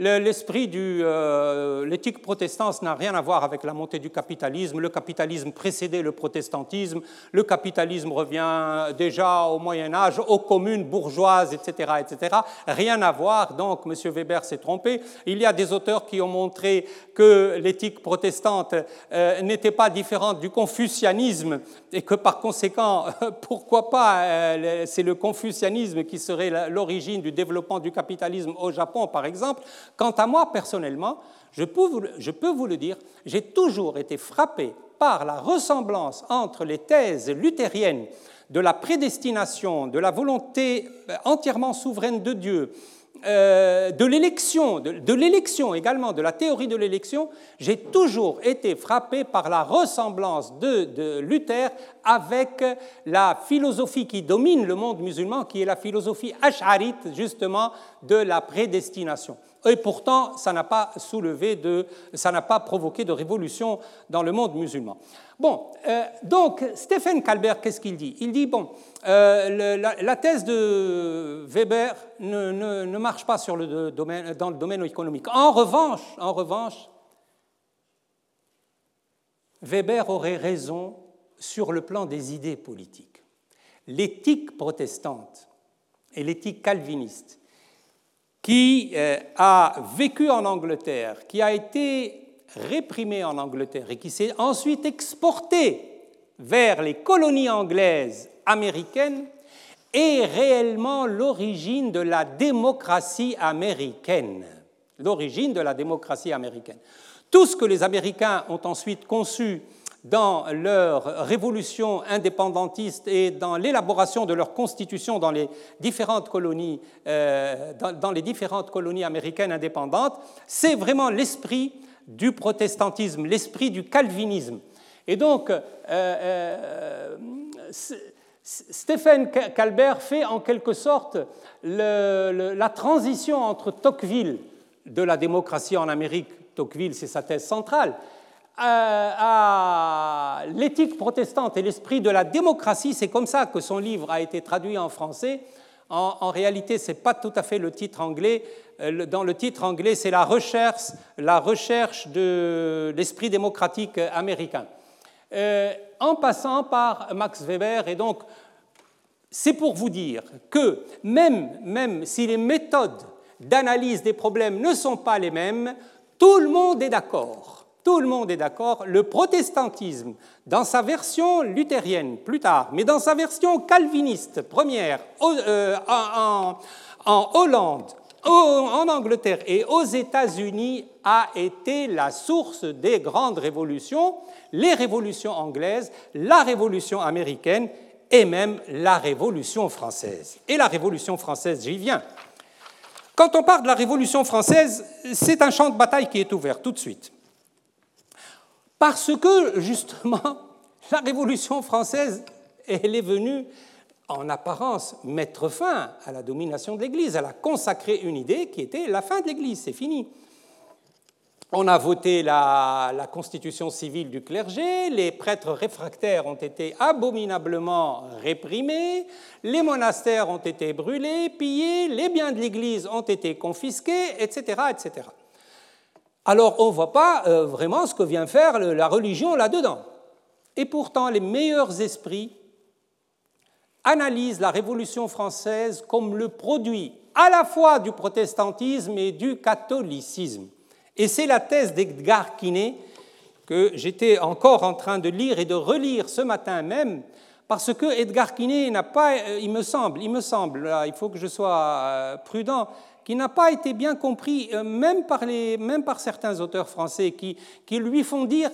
L'esprit de euh, l'éthique protestante n'a rien à voir avec la montée du capitalisme. Le capitalisme précédait le protestantisme. Le capitalisme revient déjà au Moyen Âge, aux communes bourgeoises, etc., etc. Rien à voir. Donc, M. Weber s'est trompé. Il y a des auteurs qui ont montré que l'éthique protestante euh, n'était pas différente du confucianisme et que par conséquent, pourquoi pas, euh, c'est le confucianisme qui serait l'origine du développement du capitalisme au Japon, par exemple. Quant à moi, personnellement, je peux vous, le dire, j'ai toujours été frappé par la ressemblance entre les thèses luthériennes de la prédestination, de la volonté euh, entièrement souveraine de Dieu, euh, de l'élection, de, l'élection également, de la théorie de l'élection, j'ai toujours été frappé par la ressemblance de, de, Luther avec la philosophie qui domine le monde musulman, qui est la philosophie ash'arite, justement, de la prédestination. Et pourtant, ça n'a pas soulevé de, ça n'a pas provoqué de révolution dans le monde musulman. Bon, euh, donc Stephen Kalber, qu'est-ce qu'il dit? Il dit bon, euh, la, thèse de Weber ne, marche pas dans le domaine économique. En revanche, en revanche, Weber aurait raison sur le plan des idées politiques. L'éthique protestante et l'éthique calviniste qui euh, a vécu en Angleterre, qui a été réprimé en Angleterre et qui s'est ensuite exporté vers les colonies anglaises américaines, est réellement l'origine de la démocratie américaine. L'origine de la démocratie américaine. Tout ce que les Américains ont ensuite conçu dans leur révolution indépendantiste et dans l'élaboration de leur constitution dans les différentes colonies, euh, dans, les différentes colonies américaines indépendantes, c'est vraiment l'esprit du protestantisme, l'esprit du calvinisme. Et donc, euh, euh, Stephen Calbert fait en quelque sorte la transition entre Tocqueville de la démocratie en Amérique, Tocqueville c'est sa thèse centrale, à l'éthique protestante et l'esprit de la démocratie. C'est comme ça que son livre a été traduit en français. En, réalité, ce n'est pas tout à fait le titre anglais. Euh, dans le titre anglais, c'est la recherche, la recherche de l'esprit démocratique américain. Euh, en passant par Max Weber. Et donc, c'est pour vous dire que même, même si les méthodes d'analyse des problèmes ne sont pas les mêmes, tout le monde est d'accord tout le monde est d'accord, le protestantisme, dans sa version luthérienne plus tard, mais dans sa version calviniste première, euh, en, Hollande, en Angleterre et aux États-Unis, a été la source des grandes révolutions, les révolutions anglaises, la révolution américaine et même la révolution française. Et la révolution française, j'y viens. Quand on parle de la révolution française, c'est un champ de bataille qui est ouvert tout de suite. Parce que, justement, la Révolution française, elle est venue, en apparence, mettre fin à la domination de l'Église. Elle a consacré une idée qui était la fin de l'Église, c'est fini. On a voté la, constitution civile du clergé, les prêtres réfractaires ont été abominablement réprimés, les monastères ont été brûlés, pillés, les biens de l'Église ont été confisqués, etc. Alors on ne voit pas euh, vraiment ce que vient faire la religion là-dedans. Et pourtant, les meilleurs esprits analysent la Révolution française comme le produit à la fois du protestantisme et du catholicisme. Et c'est la thèse d'Edgar Quinet que j'étais encore en train de lire et de relire ce matin même, parce que Edgar Quinet n'a pas, euh, il me semble, il me semble, il faut que je sois euh, prudent, qui n'a pas été bien compris, euh, même par, certains auteurs français, qui, lui font dire,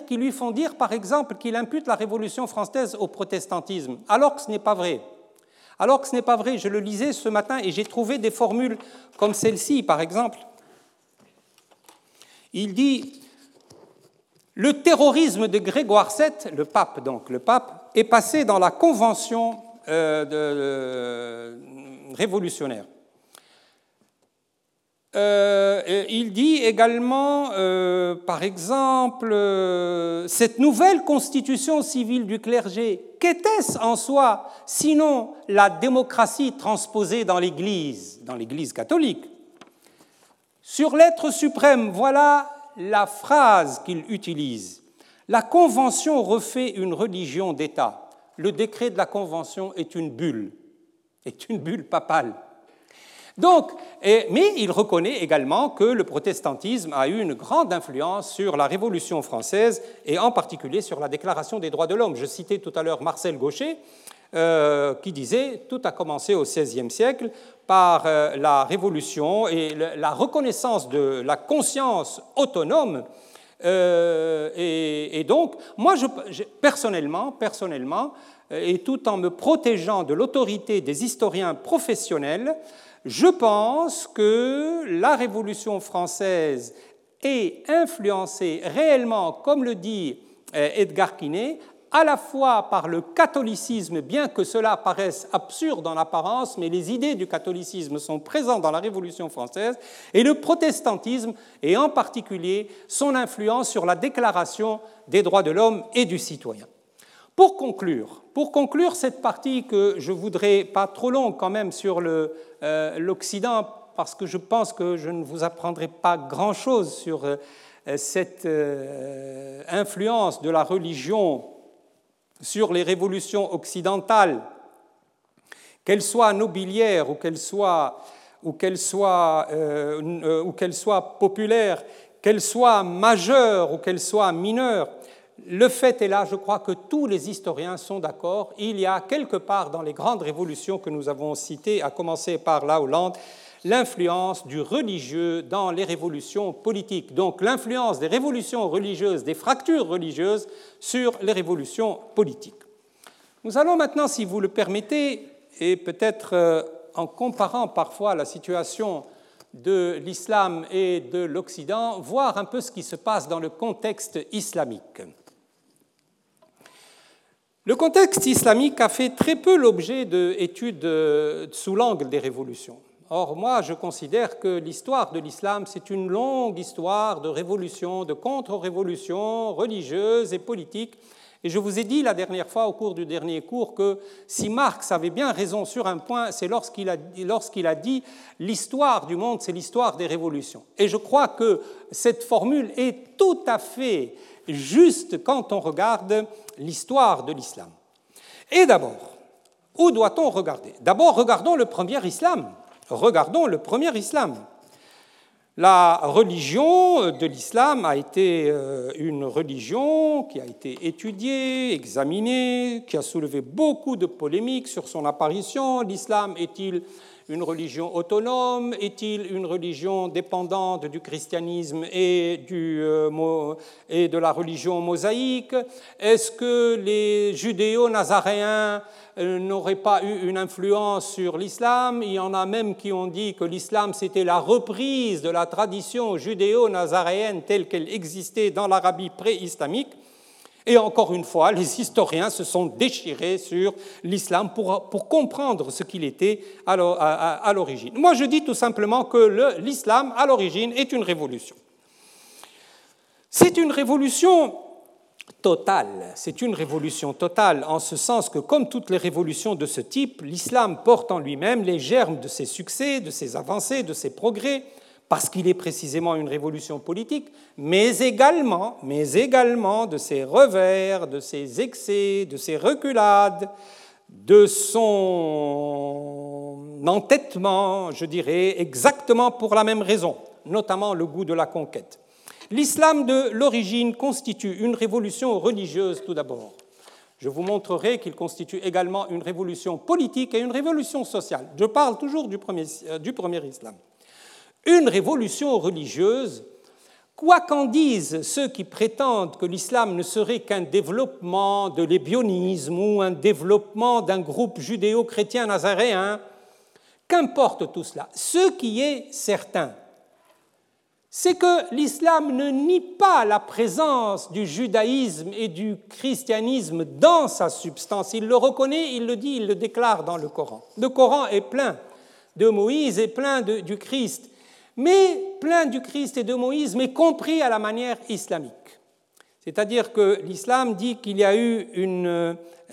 par exemple, qu'il impute la Révolution française au protestantisme, alors que ce n'est pas vrai. Alors que ce n'est pas vrai, je le lisais ce matin et j'ai trouvé des formules comme celle-ci, par exemple. Il dit Le terrorisme de Grégoire VII, le pape donc, le pape, est passé dans la convention euh, euh, révolutionnaire. Euh, il dit également, euh, par exemple, euh, cette nouvelle constitution civile du clergé, qu'était-ce en soi sinon la démocratie transposée dans l'Église, dans l'Église catholique? Sur l'être suprême, voilà la phrase qu'il utilise. La Convention refait une religion d'État. Le décret de la Convention est une bulle, est une bulle papale. Donc, mais il reconnaît également que le protestantisme a eu une grande influence sur la Révolution française et en particulier sur la Déclaration des droits de l'homme. Je citais tout à l'heure Marcel Gaucher euh, qui disait tout a commencé au XVIe siècle par euh, la Révolution et la reconnaissance de la conscience autonome. Euh, et, donc, moi, personnellement, personnellement, et tout en me protégeant de l'autorité des historiens professionnels, je pense que la Révolution française est influencée réellement, comme le dit euh, Edgar Quinet, à la fois par le catholicisme, bien que cela paraisse absurde en apparence, mais les idées du catholicisme sont présentes dans la Révolution française, et le protestantisme, et en particulier son influence sur la Déclaration des droits de l'homme et du citoyen. Pour conclure, pour conclure cette partie que je voudrais, pas trop longue quand même, sur euh, l'Occident, parce que je pense que je ne vous apprendrai pas grand-chose sur euh, cette euh, influence de la religion sur les révolutions occidentales, qu'elles soient nobilières ou qu'elles soient, ou soient, ou qu'elles soient populaires, qu'elles soient majeures ou qu'elles soient mineures le fait est là, je crois que tous les historiens sont d'accord, il y a quelque part dans les grandes révolutions que nous avons citées, à commencer par la Hollande, l'influence du religieux dans les révolutions politiques. Donc l'influence des révolutions religieuses, des fractures religieuses sur les révolutions politiques. Nous allons maintenant, si vous le permettez, et peut-être euh, en comparant parfois la situation de l'islam et de l'Occident, voir un peu ce qui se passe dans le contexte islamique. Le contexte islamique a fait très peu l'objet d'études euh, sous l'angle des révolutions. Or, moi, je considère que l'histoire de l'islam, c'est une longue histoire de révolution, de contre-révolution religieuse et politique. Et je vous ai dit la dernière fois, au cours du dernier cours, que si Marx avait bien raison sur un point, c'est lorsqu'il a, lorsqu'il a dit l'histoire du monde, c'est l'histoire des révolutions. Et je crois que cette formule est tout à fait juste quand on regarde l'histoire de l'islam. Et d'abord, où doit-on regarder? D'abord, regardons le premier islam. Regardons le premier islam. La religion de l'islam a été euh, une religion qui a été étudiée, examinée, qui a soulevé beaucoup de polémiques sur son apparition. L'islam est-il une religion autonome Est-il une religion dépendante du christianisme et, euh, de la religion mosaïque? Est-ce que les judéo-nazaréens euh, n'auraient pas eu une influence sur l'islam? Il y en a même qui ont dit que l'islam c'était la reprise de la tradition judéo-nazaréenne telle qu'elle existait dans l'Arabie pré-islamique. Et encore une fois, les historiens se sont déchirés sur l'islam pour, pour, comprendre ce qu'il était à l'origine. Moi, je dis tout simplement que l'islam, à l'origine, est une révolution. C'est une révolution totale. C'est une révolution totale en ce sens que, comme toutes les révolutions de ce type, l'islam porte en lui-même les germes de ses succès, de ses avancées, de ses progrès, parce qu'il est précisément une révolution politique, mais également, mais également de ses revers, de ses excès, de ses reculades, de son entêtement, je dirais, exactement pour la même raison, notamment le goût de la conquête. L'islam de l'origine constitue une révolution religieuse tout d'abord. Je vous montrerai qu'il constitue également une révolution politique et une révolution sociale. Je parle toujours du premier, euh, du premier islam une révolution religieuse, quoi qu'en disent ceux qui prétendent que l'islam ne serait qu'un développement de l'ébionisme ou un développement d'un groupe judéo-chrétien nazaréen, qu'importe tout cela. Ce qui est certain, c'est que l'islam ne nie pas la présence du judaïsme et du christianisme dans sa substance. Il le reconnaît, il le dit, il le déclare dans le Coran. Le Coran est plein de Moïse et plein du Christ mais plein du Christ et de Moïse, mais compris à la manière islamique. C'est-à-dire que l'islam dit qu'il y a eu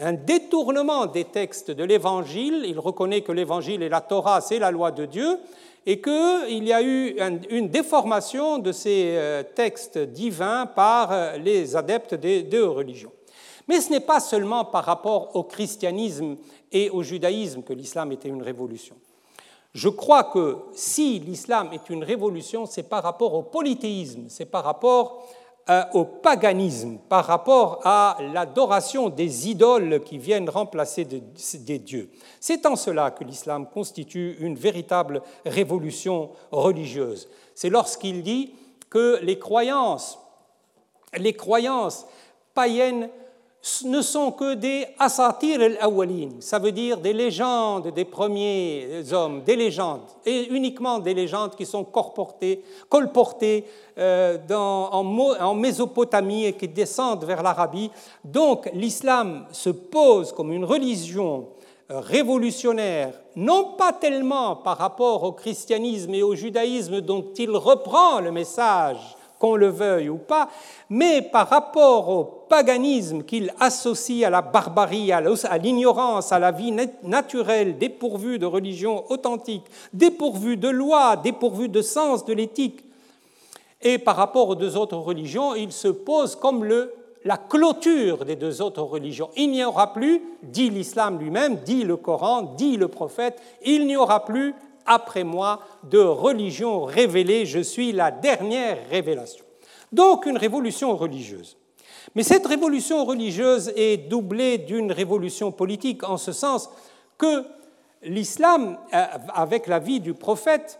un détournement des textes de l'Évangile, il reconnaît que l'Évangile et la Torah, c'est la loi de Dieu, et qu'il y a eu une déformation de ces euh, textes divins par euh, les adeptes des deux religions. Mais ce n'est pas seulement par rapport au christianisme et au judaïsme que l'islam était une révolution. Je crois que si l'islam est une révolution, c'est par rapport au polythéisme, c'est par rapport euh, au paganisme, par rapport à l'adoration des idoles qui viennent remplacer des dieux. C'est en cela que l'islam constitue une véritable révolution religieuse. C'est lorsqu'il dit que les croyances, les croyances païennes ne sont que des asatir al-awwalin, ça veut dire des légendes des premiers hommes, des légendes, et uniquement des légendes qui sont colportées euh, en, Mésopotamie et qui descendent vers l'Arabie. Donc l'islam se pose comme une religion euh, révolutionnaire, non pas tellement par rapport au christianisme et au judaïsme dont il reprend le message, qu'on le veuille ou pas, mais par rapport au paganisme qu'il associe à la barbarie, à l'ignorance, à la vie naturelle, dépourvue de religion authentique, dépourvue de loi, dépourvue de sens de l'éthique, et par rapport aux deux autres religions, il se pose comme le, la clôture des deux autres religions. Il n'y aura plus, dit l'islam lui-même, dit le Coran, dit le prophète, il n'y aura plus après moi de religion révélée, je suis la dernière révélation. Donc une révolution religieuse. Mais cette révolution religieuse est doublée d'une révolution politique en ce sens que l'islam, euh, avec la vie du prophète,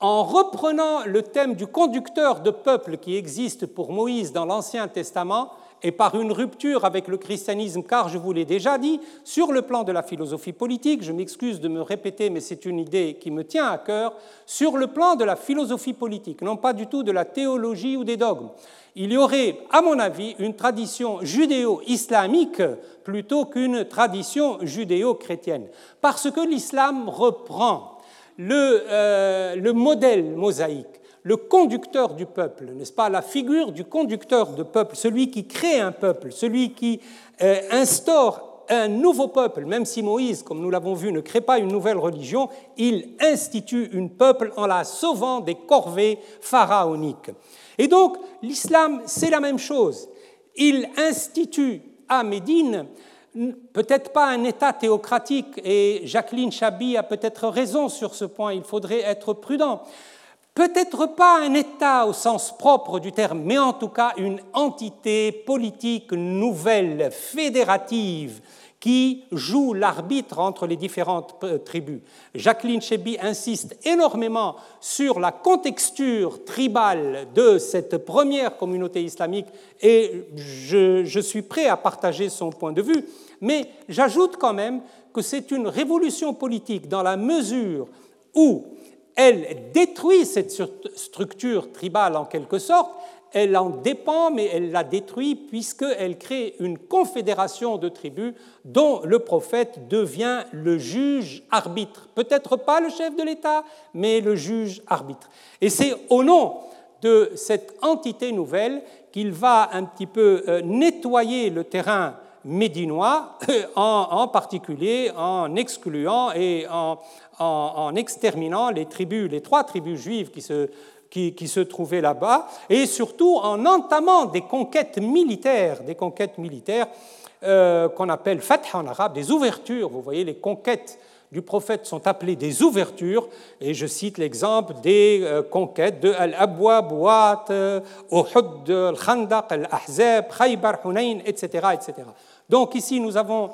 en reprenant le thème du conducteur de peuple qui existe pour Moïse dans l'Ancien Testament, et par une rupture avec le christianisme, car je vous l'ai déjà dit, sur le plan de la philosophie politique, je m'excuse de me répéter, mais c'est une idée qui me tient à cœur, sur le plan de la philosophie politique, non pas du tout de la théologie ou des dogmes. Il y aurait, à mon avis, une tradition judéo-islamique plutôt qu'une tradition judéo-chrétienne, parce que l'islam reprend le, euh, le modèle mosaïque, le conducteur du peuple, n'est-ce pas La figure du conducteur de peuple, celui qui crée un peuple, celui qui euh, instaure un nouveau peuple, même si Moïse, comme nous l'avons vu, ne crée pas une nouvelle religion, il institue un peuple en la sauvant des corvées pharaoniques. Et donc, l'islam, c'est la même chose. Il institue à Médine peut-être pas un État théocratique, et Jacqueline Chabi a peut-être raison sur ce point, il faudrait être prudent. Peut-être pas un État au sens propre du terme, mais en tout cas une entité politique nouvelle, fédérative, qui joue l'arbitre entre les différentes euh, tribus. Jacqueline Chebi insiste énormément sur la contexture tribale de cette première communauté islamique et je, je suis prêt à partager son point de vue, mais j'ajoute quand même que c'est une révolution politique dans la mesure où elle détruit cette structure tribale en quelque sorte, elle en dépend, mais elle la détruit puisqu'elle crée une confédération de tribus dont le prophète devient le juge arbitre. Peut-être pas le chef de l'État, mais le juge arbitre. Et c'est au nom de cette entité nouvelle qu'il va un petit peu euh, nettoyer le terrain médinois, en, particulier en excluant et en, exterminant les tribus, les trois tribus juives qui se, trouvaient là-bas, et surtout en entamant des conquêtes militaires, des conquêtes militaires euh, qu'on appelle fath en arabe, des ouvertures. Vous voyez, les conquêtes du prophète sont appelées des ouvertures, et je cite l'exemple des euh, conquêtes de Al-Abwa, Bouat, euh, Uhud, Al-Khandaq, Al-Ahzab, Khaybar, Hunayn, etc., etc. Donc ici, nous avons,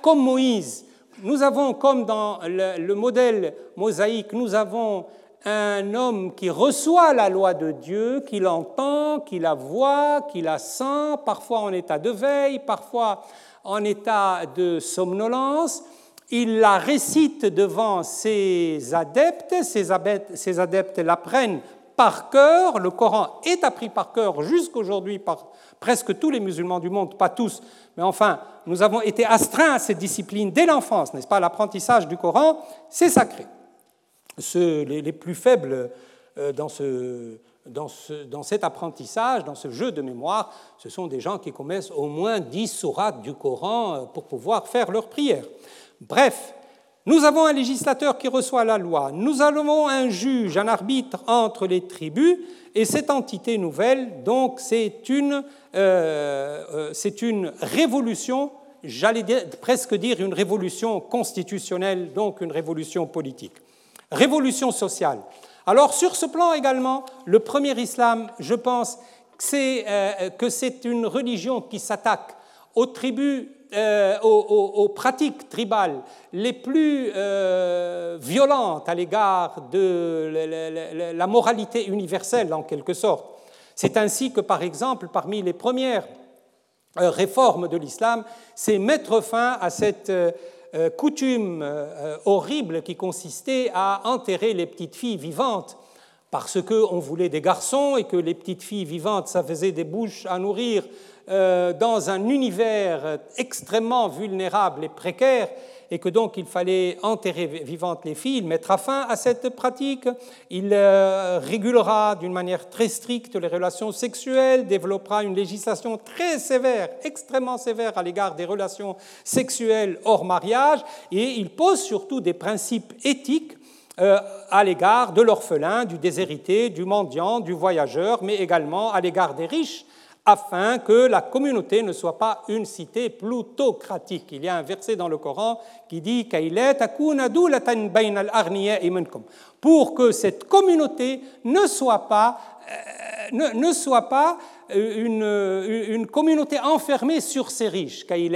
comme Moïse, nous avons, comme dans le, modèle mosaïque, nous avons un homme qui reçoit la loi de Dieu, qui l'entend, qui la voit, qui la sent, parfois en état de veille, parfois en état de somnolence. Il la récite devant ses adeptes, ses adeptes l'apprennent par cœur, le Coran est appris par cœur jusqu'aujourd'hui par presque tous les musulmans du monde, pas tous, mais enfin, nous avons été astreints à cette discipline dès l'enfance, n'est-ce pas? L'apprentissage du Coran, c'est sacré. Les, plus faibles euh, dans, ce, dans, ce, dans, cet apprentissage, dans ce jeu de mémoire, ce sont des gens qui connaissent au moins dix sourates du Coran euh, pour pouvoir faire leur prière. Bref, nous avons un législateur qui reçoit la loi, nous avons un juge, un arbitre entre les tribus, et cette entité nouvelle, donc, c'est une, euh, euh, révolution, j'allais presque dire une révolution constitutionnelle, donc une révolution politique. Révolution sociale. Alors, sur ce plan également, le premier islam, je pense euh, que c'est une religion qui s'attaque aux tribus euh, aux, pratiques tribales les plus euh, violentes à l'égard de la, moralité universelle, en quelque sorte. C'est ainsi que, par exemple, parmi les premières euh, réformes de l'islam, c'est mettre fin à cette coutume horrible qui consistait à enterrer les petites filles vivantes parce qu'on voulait des garçons et que les petites filles vivantes, ça faisait des bouches à nourrir euh, dans un univers extrêmement vulnérable et précaire, et que donc il fallait enterrer vivantes les filles, il mettra fin à cette pratique, il euh, régulera d'une manière très stricte les relations sexuelles, développera une législation très sévère, extrêmement sévère à l'égard des relations sexuelles hors mariage, et il pose surtout des principes éthiques euh, à l'égard de l'orphelin, du déshérité, du mendiant, du voyageur, mais également à l'égard des riches, afin que la communauté ne soit pas une cité plutocratique. Il y a un verset dans le Coran qui dit pour que cette communauté ne soit pas, euh, ne, soit pas euh, une, une, communauté enfermée sur ses riches. Il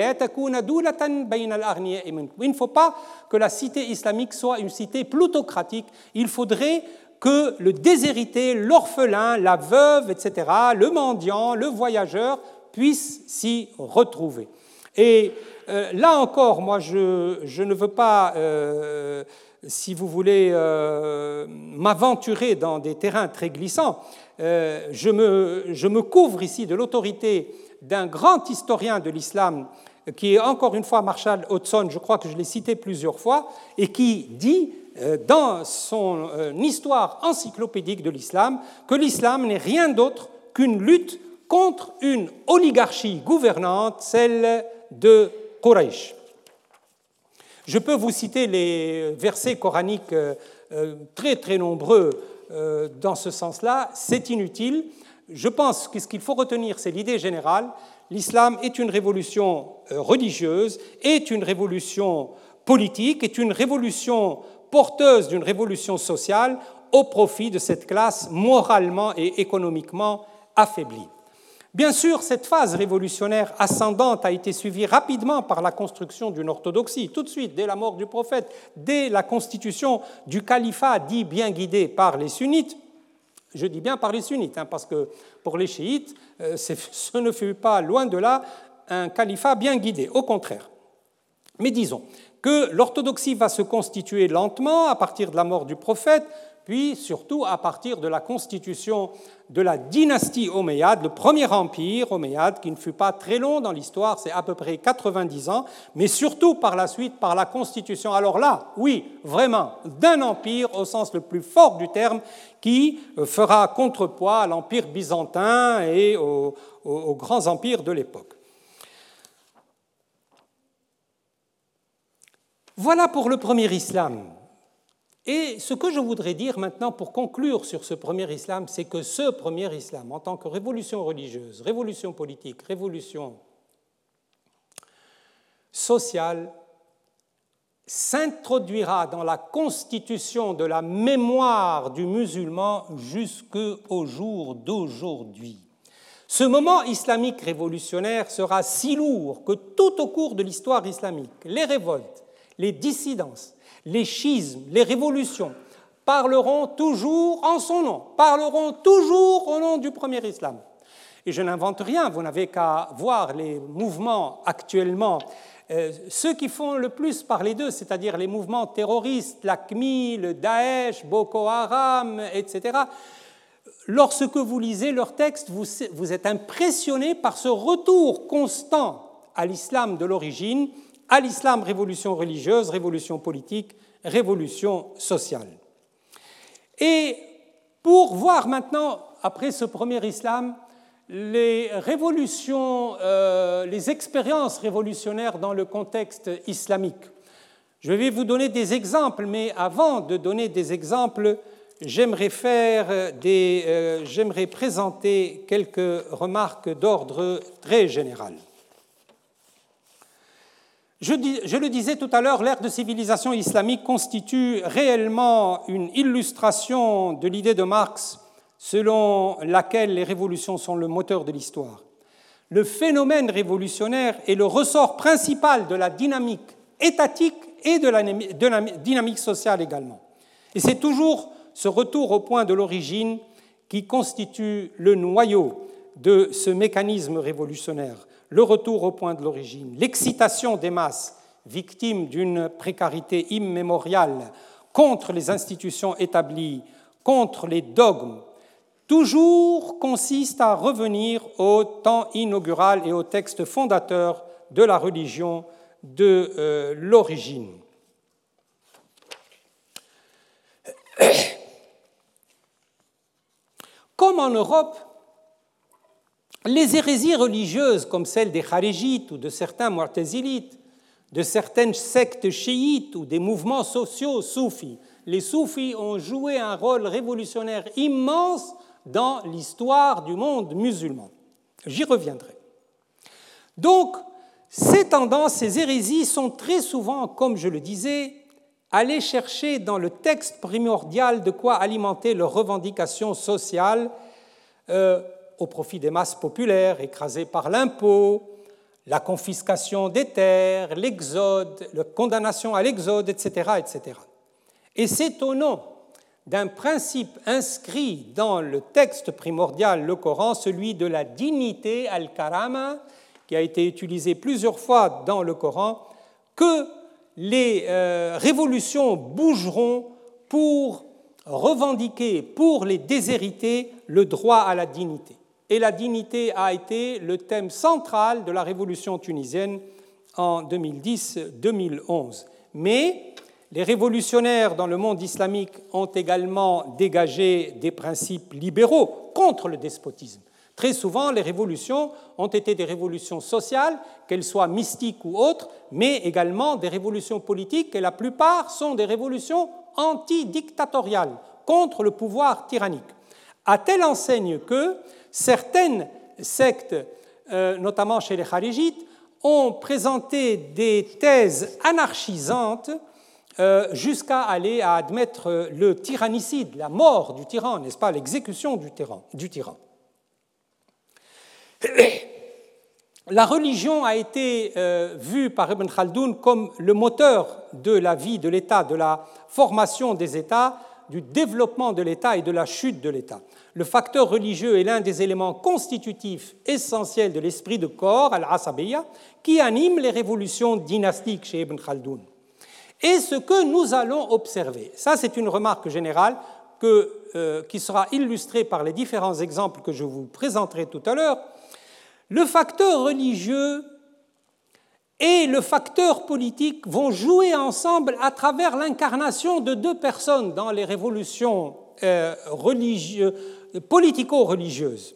ne faut pas que la cité islamique soit une cité plutocratique. Il faudrait que le déshérité, l'orphelin, la veuve, etc., le mendiant, le voyageur puissent s'y retrouver. Et euh, là encore, moi, je, ne veux pas, euh, si vous voulez, euh, m'aventurer dans des terrains très glissants. je, me, je me couvre ici de l'autorité d'un grand historien de l'islam qui est encore une fois Marshall Hodgson, je crois que je l'ai cité plusieurs fois, et qui dit dans son euh, histoire encyclopédique de l'islam que l'islam n'est rien d'autre qu'une lutte contre une oligarchie gouvernante, celle de Quraysh. Je peux vous citer les versets coraniques très très nombreux dans ce sens-là, c'est inutile. Je pense que ce qu'il faut retenir, c'est l'idée générale. L'islam est une révolution religieuse, est une révolution politique, est une révolution porteuse d'une révolution sociale au profit de cette classe moralement et économiquement affaiblie. Bien sûr, cette phase révolutionnaire ascendante a été suivie rapidement par la construction d'une orthodoxie, tout de suite, dès la mort du prophète, dès la constitution du califat dit bien guidé par les sunnites. Je dis bien par les sunnites, hein, parce que pour les chiites, euh, ce ne fut pas, loin de là, un califat bien guidé, au contraire. Mais disons, que l'orthodoxie va se constituer lentement à partir de la mort du prophète, puis surtout à partir de la constitution de la dynastie omeyyade, le premier empire omeyyade, qui ne fut pas très long dans l'histoire, c'est à peu près 90 ans, mais surtout par la suite par la constitution, alors là, oui, vraiment, d'un empire au sens le plus fort du terme, qui euh, fera contrepoids à l'empire byzantin et aux, aux grands empires de l'époque. Voilà pour le premier islam. Et ce que je voudrais dire maintenant pour conclure sur ce premier islam, c'est que ce premier islam, en tant que révolution religieuse, révolution politique, révolution sociale, s'introduira dans la constitution de la mémoire du musulman jusqu'au jour d'aujourd'hui. Ce moment islamique révolutionnaire sera si lourd que tout au cours de l'histoire islamique, les révoltes, les dissidences, les schismes, les révolutions parleront toujours en son nom, parleront toujours au nom du premier islam. Et je n'invente rien, vous n'avez qu'à voir les mouvements actuellement, euh, ceux qui font le plus parler d'eux, c'est-à-dire les mouvements terroristes, l'ACMI, le Daesh, Boko Haram, etc. Lorsque vous lisez leurs textes, vous, vous êtes impressionné par ce retour constant à l'islam de l'origine à l'islam révolution religieuse, révolution politique, révolution sociale. Et pour voir maintenant, après ce premier islam, les révolutions, euh, les expériences révolutionnaires dans le contexte islamique. Je vais vous donner des exemples, mais avant de donner des exemples, j'aimerais faire des, euh, j'aimerais présenter quelques remarques d'ordre très général. Je, le disais tout à l'heure, l'ère de civilisation islamique constitue réellement une illustration de l'idée de Marx selon laquelle les révolutions sont le moteur de l'histoire. Le phénomène révolutionnaire est le ressort principal de la dynamique étatique et de la, dynamique sociale également. Et c'est toujours ce retour au point de l'origine qui constitue le noyau de ce mécanisme révolutionnaire le retour au point de l'origine, l'excitation des masses victimes d'une précarité immémoriale contre les institutions établies, contre les dogmes, toujours consiste à revenir au temps inaugural et au texte fondateur de la religion de euh, l'origine. Comme en Europe, les hérésies religieuses comme celle des Kharijites ou de certains Mu'tazilites, de certaines sectes chiites ou des mouvements sociaux soufis, les soufis ont joué un rôle révolutionnaire immense dans l'histoire du monde musulman. J'y reviendrai. Donc, ces tendances, ces hérésies sont très souvent, comme je le disais, allées chercher dans le texte primordial de quoi alimenter leurs revendications sociales, euh, au profit des masses populaires écrasées par l'impôt, la confiscation des terres, l'exode, la condamnation à l'exode, etc.. Et c'est au nom d'un principe inscrit dans le texte primordial, le Coran, celui de la dignité al-karama, qui a été utilisé plusieurs fois dans le Coran, que les euh, révolutions bougeront pour revendiquer, pour les déshériter, le droit à la dignité et la dignité a été le thème central de la révolution tunisienne en 2010-2011. Mais Les révolutionnaires dans le monde islamique ont également dégagé des principes libéraux contre le despotisme. Très souvent, les révolutions ont été des révolutions sociales, qu'elles soient mystiques ou autres, mais également des révolutions politiques, et la plupart sont des révolutions antidictatoriales, contre le pouvoir tyrannique. À telle enseigne que certaines sectes, euh, notamment chez les Kharijites, ont présenté des thèses anarchisantes euh, jusqu'à aller à admettre le tyrannicide, la mort du tyran, n'est-ce pas, l'exécution du tyran. La religion a été euh, vue par Ibn Khaldoun comme le moteur de la vie de l'État, de la formation des États, du développement de l'État et de la chute de l'État. Le facteur religieux est l'un des éléments constitutifs essentiels de l'esprit de corps, al-Asabiya, qui anime les révolutions dynastiques chez Ibn Khaldoun. Et ce que nous allons observer, ça c'est une remarque générale euh, qui sera illustrée par les différents exemples que je vous présenterai tout à l'heure, le facteur religieux et le facteur politique vont jouer ensemble à travers l'incarnation de deux personnes dans les révolutions euh, politico-religieuses.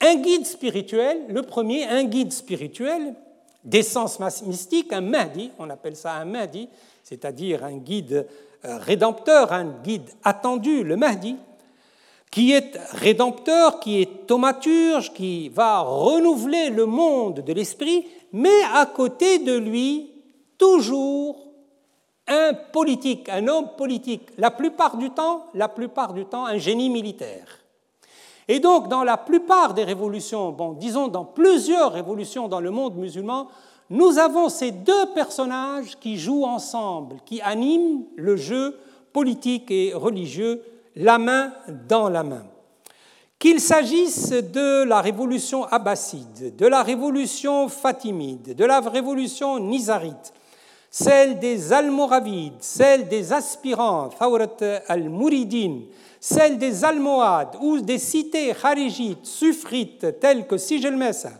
Un guide spirituel, le premier, un guide spirituel d'essence mystique, un Mahdi, on appelle ça un Mahdi, c'est-à-dire un guide euh, rédempteur, un guide attendu, le Mahdi, qui est rédempteur, qui est thaumaturge, qui va renouveler le monde de l'esprit, mais à côté de lui, toujours un politique, un homme politique, la plupart du temps, la plupart du temps, un génie militaire. Et donc, dans la plupart des révolutions, bon, disons dans plusieurs révolutions dans le monde musulman, nous avons ces deux personnages qui jouent ensemble, qui animent le jeu politique et religieux, la main dans la main. Qu'il s'agisse de la révolution abbasside, de la révolution fatimide, de la révolution nizarite, celle des Almoravides, celle des aspirants, Fawrat al-Mouridine, celle des Almohades ou des cités kharijites, suffrites telles que Sigelmessa,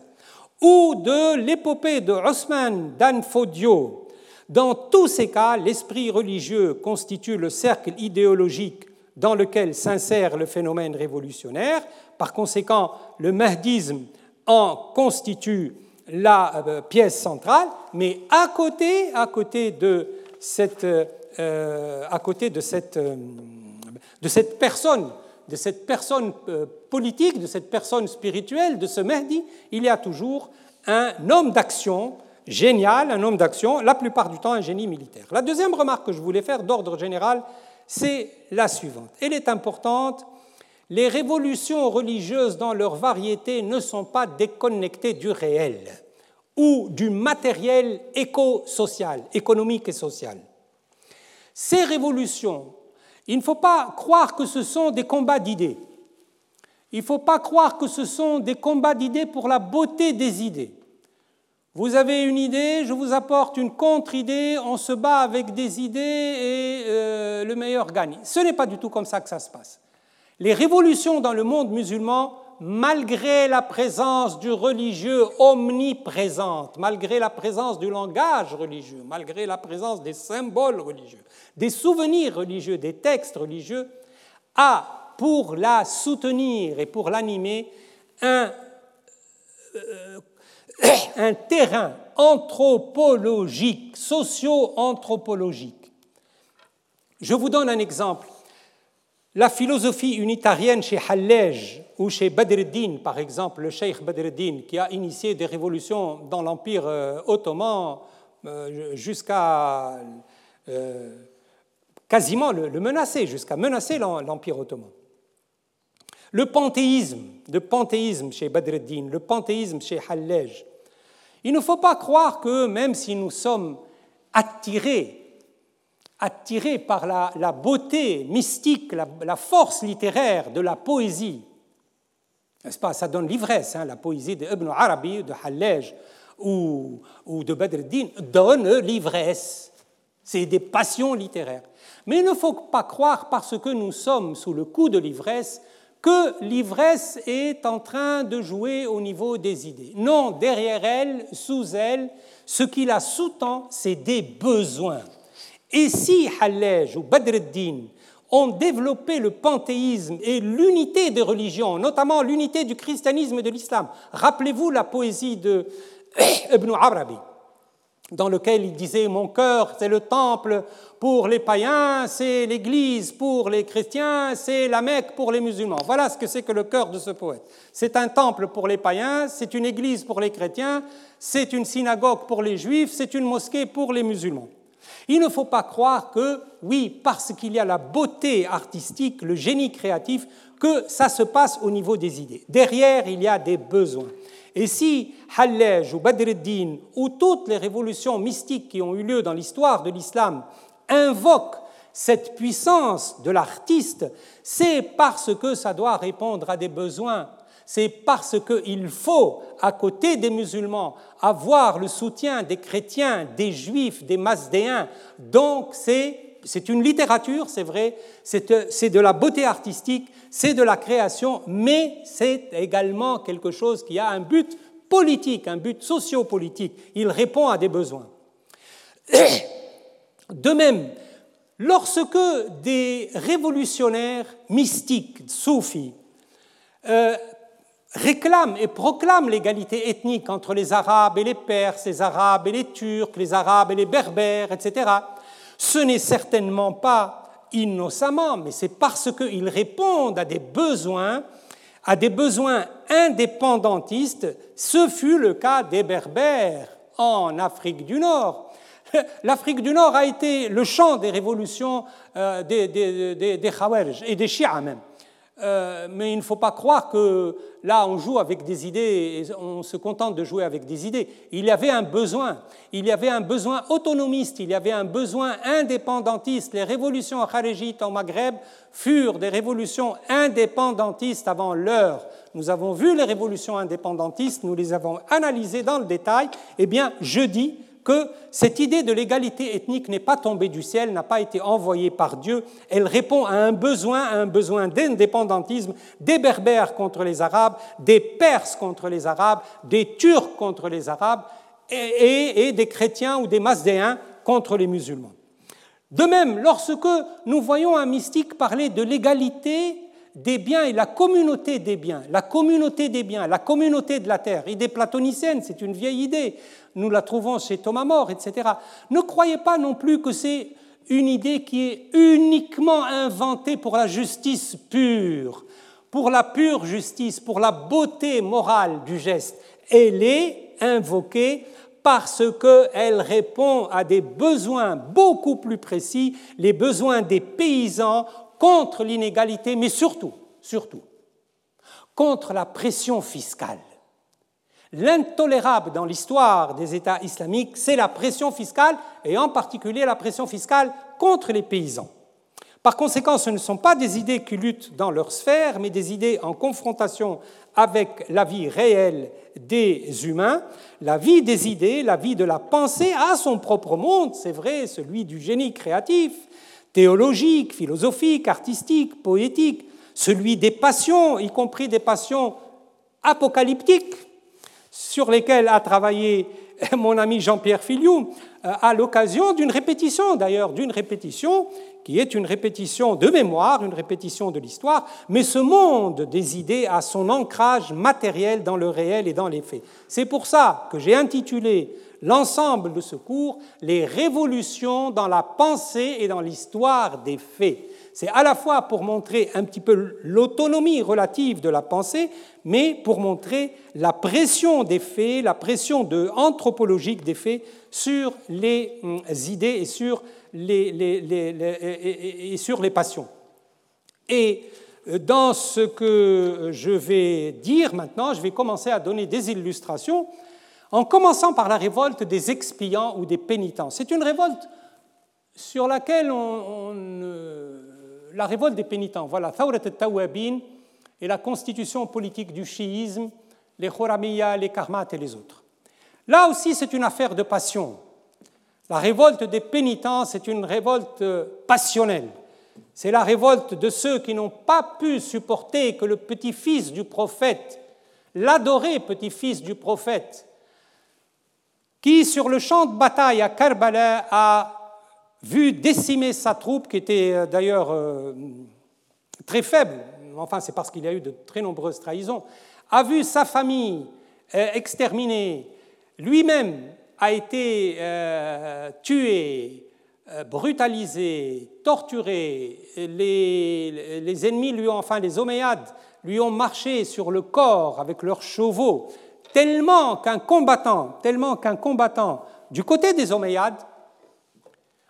ou de l'épopée de Osman d'Anfodio. Dans tous ces cas, l'esprit religieux constitue le cercle idéologique dans lequel s'insère le phénomène révolutionnaire. Par conséquent, le mahdisme en constitue la euh, pièce centrale, mais à côté, à côté de cette, euh, à côté de cette euh, de cette personne, de cette personne politique, de cette personne spirituelle, de ce Mahdi, il y a toujours un homme d'action génial, un homme d'action, la plupart du temps un génie militaire. La deuxième remarque que je voulais faire d'ordre général, c'est la suivante. Elle est importante. Les révolutions religieuses dans leur variété ne sont pas déconnectées du réel ou du matériel éco-social, économique et social. Ces révolutions il ne faut pas croire que ce sont des combats d'idées. Il ne faut pas croire que ce sont des combats d'idées pour la beauté des idées. Vous avez une idée, je vous apporte une contre-idée, on se bat avec des idées et euh, le meilleur gagne. Ce n'est pas du tout comme ça que ça se passe. Les révolutions dans le monde musulman malgré la présence du religieux omniprésente, malgré la présence du langage religieux, malgré la présence des symboles religieux, des souvenirs religieux, des textes religieux, a pour la soutenir et pour l'animer un, euh, un terrain anthropologique, socio-anthropologique. Je vous donne un exemple. La philosophie unitarienne chez Hallej ou chez Badreddin, par exemple, le cheikh Badreddin, qui a initié des révolutions dans l'Empire euh, ottoman euh, jusqu'à euh, quasiment le, menacer, jusqu'à menacer l'Empire ottoman. Le panthéisme, le panthéisme chez Badreddin, le panthéisme chez Hallej. Il ne faut pas croire que même si nous sommes attirés attirés par la, beauté mystique, la, force littéraire de la poésie. N'est-ce pas? Ça donne l'ivresse, hein, la poésie de Ibn Arabi, de Hallej ou, de Badreddin donne l'ivresse. C'est des passions littéraires. Mais il ne faut pas croire, parce que nous sommes sous le coup de l'ivresse, que l'ivresse est en train de jouer au niveau des idées. Non, derrière elle, sous elle, ce qui la sous-tend, c'est des besoins. Et si Hallej ou Badr din ont développé le panthéisme et l'unité des religions, notamment l'unité du christianisme et de l'islam, rappelez-vous la poésie de Ibn Arabi dans lequel il disait Mon cœur, c'est le temple pour les païens, c'est l'église pour les chrétiens, c'est la Mecque pour les musulmans. Voilà ce que c'est que le cœur de ce poète. C'est un temple pour les païens, c'est une église pour les chrétiens, c'est une synagogue pour les juifs, c'est une mosquée pour les musulmans. Il ne faut pas croire que, oui, parce qu'il y a la beauté artistique, le génie créatif, que ça se passe au niveau des idées. Derrière, il y a des besoins. Et si Hallej ou Badr ou toutes les révolutions mystiques qui ont eu lieu dans l'histoire de l'islam invoquent cette puissance de l'artiste, c'est parce que ça doit répondre à des besoins. C'est parce qu'il faut, à côté des musulmans, avoir le soutien des chrétiens, des juifs, des masdéens. Donc c'est une littérature, c'est vrai, c'est de la beauté artistique, c'est de la création, mais c'est également quelque chose qui a un but politique, un but sociopolitique. Il répond à des besoins. De même, lorsque des révolutionnaires mystiques, soufis, euh, réclament et proclament l'égalité ethnique entre les Arabes et les Perses, les Arabes et les Turcs, les Arabes et les Berbères, etc., ce n'est certainement pas innocemment, mais c'est parce qu'ils répondent à des besoins, à des besoins indépendantistes. Ce fut le cas des Berbères en Afrique du Nord. L'Afrique du Nord a été le champ des révolutions euh, des, des, des, et des Shia même. Euh, mais il ne faut pas croire que là on joue avec des idées et on se contente de jouer avec des idées. Il y avait un besoin, il y avait un besoin autonomiste, il y avait un besoin indépendantiste. Les révolutions kharijites au Maghreb furent des révolutions indépendantistes avant l'heure. Nous avons vu les révolutions indépendantistes, nous les avons analysées dans le détail. Eh bien, je dis que cette idée de l'égalité ethnique n'est pas tombée du ciel, n'a pas été envoyée par Dieu, elle répond à un besoin, à d'indépendantisme des Berbères contre les Arabes, des Perses contre les Arabes, des Turcs contre les Arabes et, des chrétiens ou des Masdéens contre les musulmans. De même, lorsque nous voyons un mystique parler de l'égalité des biens et la communauté des biens, la communauté des biens, la communauté de la terre, idée platonicienne, c'est une vieille idée, nous la trouvons chez Thomas More, etc. Ne croyez pas non plus que c'est une idée qui est uniquement inventée pour la justice pure, pour la pure justice, pour la beauté morale du geste. Elle est invoquée parce qu'elle répond à des besoins beaucoup plus précis, les besoins des paysans contre l'inégalité, mais surtout, surtout, contre la pression fiscale. L'intolérable dans l'histoire des États islamiques, c'est la pression fiscale, et en particulier la pression fiscale contre les paysans. Par conséquent, ce ne sont pas des idées qui luttent dans leur sphère, mais des idées en confrontation avec la vie réelle des humains. La vie des idées, la vie de la pensée a son propre monde, c'est vrai, celui du génie créatif, théologique, philosophique, artistique, poétique, celui des passions, y compris des passions apocalyptiques, sur lesquelles a travaillé mon ami Jean-Pierre Filiou, euh, à l'occasion d'une répétition, d'ailleurs, d'une répétition qui est une répétition de mémoire, une répétition de l'histoire, mais ce monde des idées a son ancrage matériel dans le réel et dans les faits. C'est pour ça que j'ai intitulé l'ensemble de ce cours Les révolutions dans la pensée et dans l'histoire des faits. C'est à la fois pour montrer un petit peu l'autonomie relative de la pensée, mais pour montrer la pression des faits, la pression anthropologique des faits sur les hum, idées et sur les, et sur les passions. Et euh, dans ce que je vais dire maintenant, je vais commencer à donner des illustrations en commençant par la révolte des expiants ou des pénitents. C'est une révolte sur laquelle on, la révolte des pénitents, voilà, Thawrat al-Tawabin et la constitution politique du chiisme, les Khoramiya, les Karmat et les autres. Là aussi, c'est une affaire de passion. La révolte des pénitents, c'est une révolte passionnelle. C'est la révolte de ceux qui n'ont pas pu supporter que le petit-fils du prophète, l'adoré petit-fils du prophète, qui sur le champ de bataille à Karbala a vu décimer sa troupe, qui était euh, d'ailleurs euh, très faible, enfin c'est parce qu'il y a eu de très nombreuses trahisons, a vu sa famille euh, exterminée, lui-même a été tué, brutalisé, torturé, les, les, ennemis lui ont, enfin les Omeyyades lui ont marché sur le corps avec leurs chevaux, tellement qu'un combattant, tellement qu'un combattant du côté des Omeyyades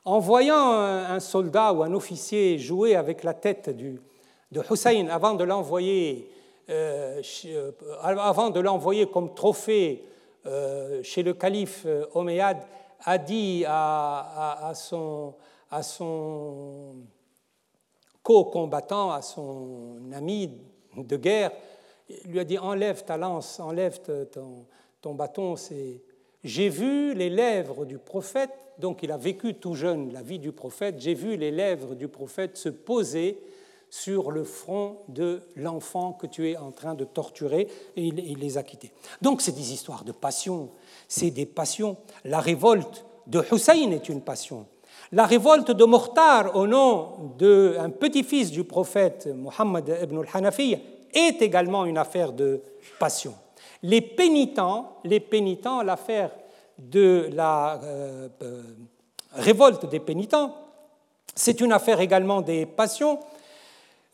en voyant un soldat ou un officier jouer avec la tête de Hussein avant de l'envoyer euh, euh, avant de l'envoyer comme trophée euh, chez le calife Omeyyade, a dit à, son, co-combattant, à son ami de guerre, lui a dit enlève ta lance, enlève ton bâton. J'ai vu les lèvres du prophète donc il a vécu tout jeune la vie du prophète, j'ai vu les lèvres du prophète se poser sur le front de l'enfant que tu es en train de torturer, et il, les a quittés. Donc c'est des histoires de passion, c'est des passions. La révolte de Hussein est une passion. La révolte de Mortar au nom d'un petit-fils du prophète Mohammed ibn al-Hanafi est également une affaire de passion. Les pénitents, les pénitents, l'affaire de la euh, euh, révolte des pénitents. C'est une affaire également des passions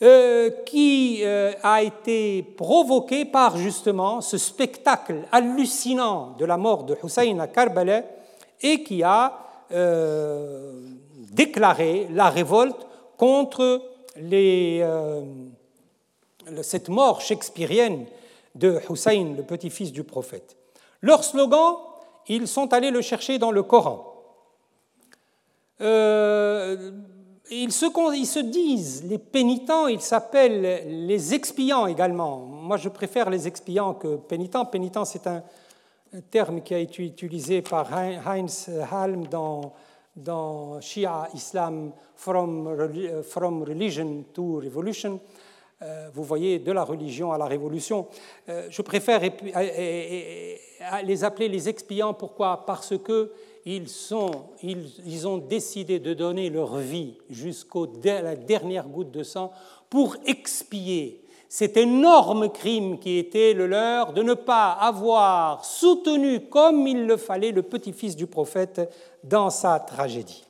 euh, qui a été provoquée par justement ce spectacle hallucinant de la mort de Hussein à Karbala et qui a déclaré la révolte contre cette mort shakespearienne de Hussein, le petit-fils du prophète. Leur slogan ils sont allés le chercher dans le Coran. Euh, ils, se, disent, les pénitents, ils s'appellent les expiants également. Moi, je préfère les expiants que pénitents. Pénitent, c'est un, terme qui a été utilisé par Heinz Halm dans, Shia Islam from Religion to Revolution. Euh, vous voyez, de la religion à la révolution. Euh, je préfère les appeler les expiants. Pourquoi? Parce que ils, ils, ont décidé de donner leur vie jusqu'à la dernière goutte de sang pour expier cet énorme crime qui était le leur de ne pas avoir soutenu comme il le fallait le petit-fils du prophète dans sa tragédie.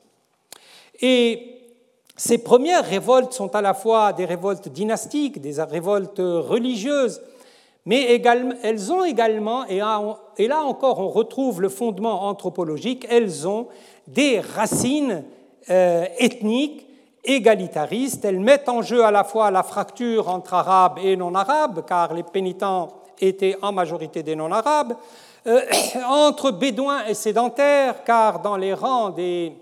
Et ces premières révoltes sont à la fois des révoltes dynastiques, des révoltes religieuses, mais elles ont également, et là encore on retrouve le fondement anthropologique, elles ont des racines euh, ethniques égalitaristes. Elles mettent en jeu à la fois la fracture entre arabes et non-arabes, car les pénitents étaient en majorité des non-arabes, euh, entre bédouins et sédentaires, car dans les rangs des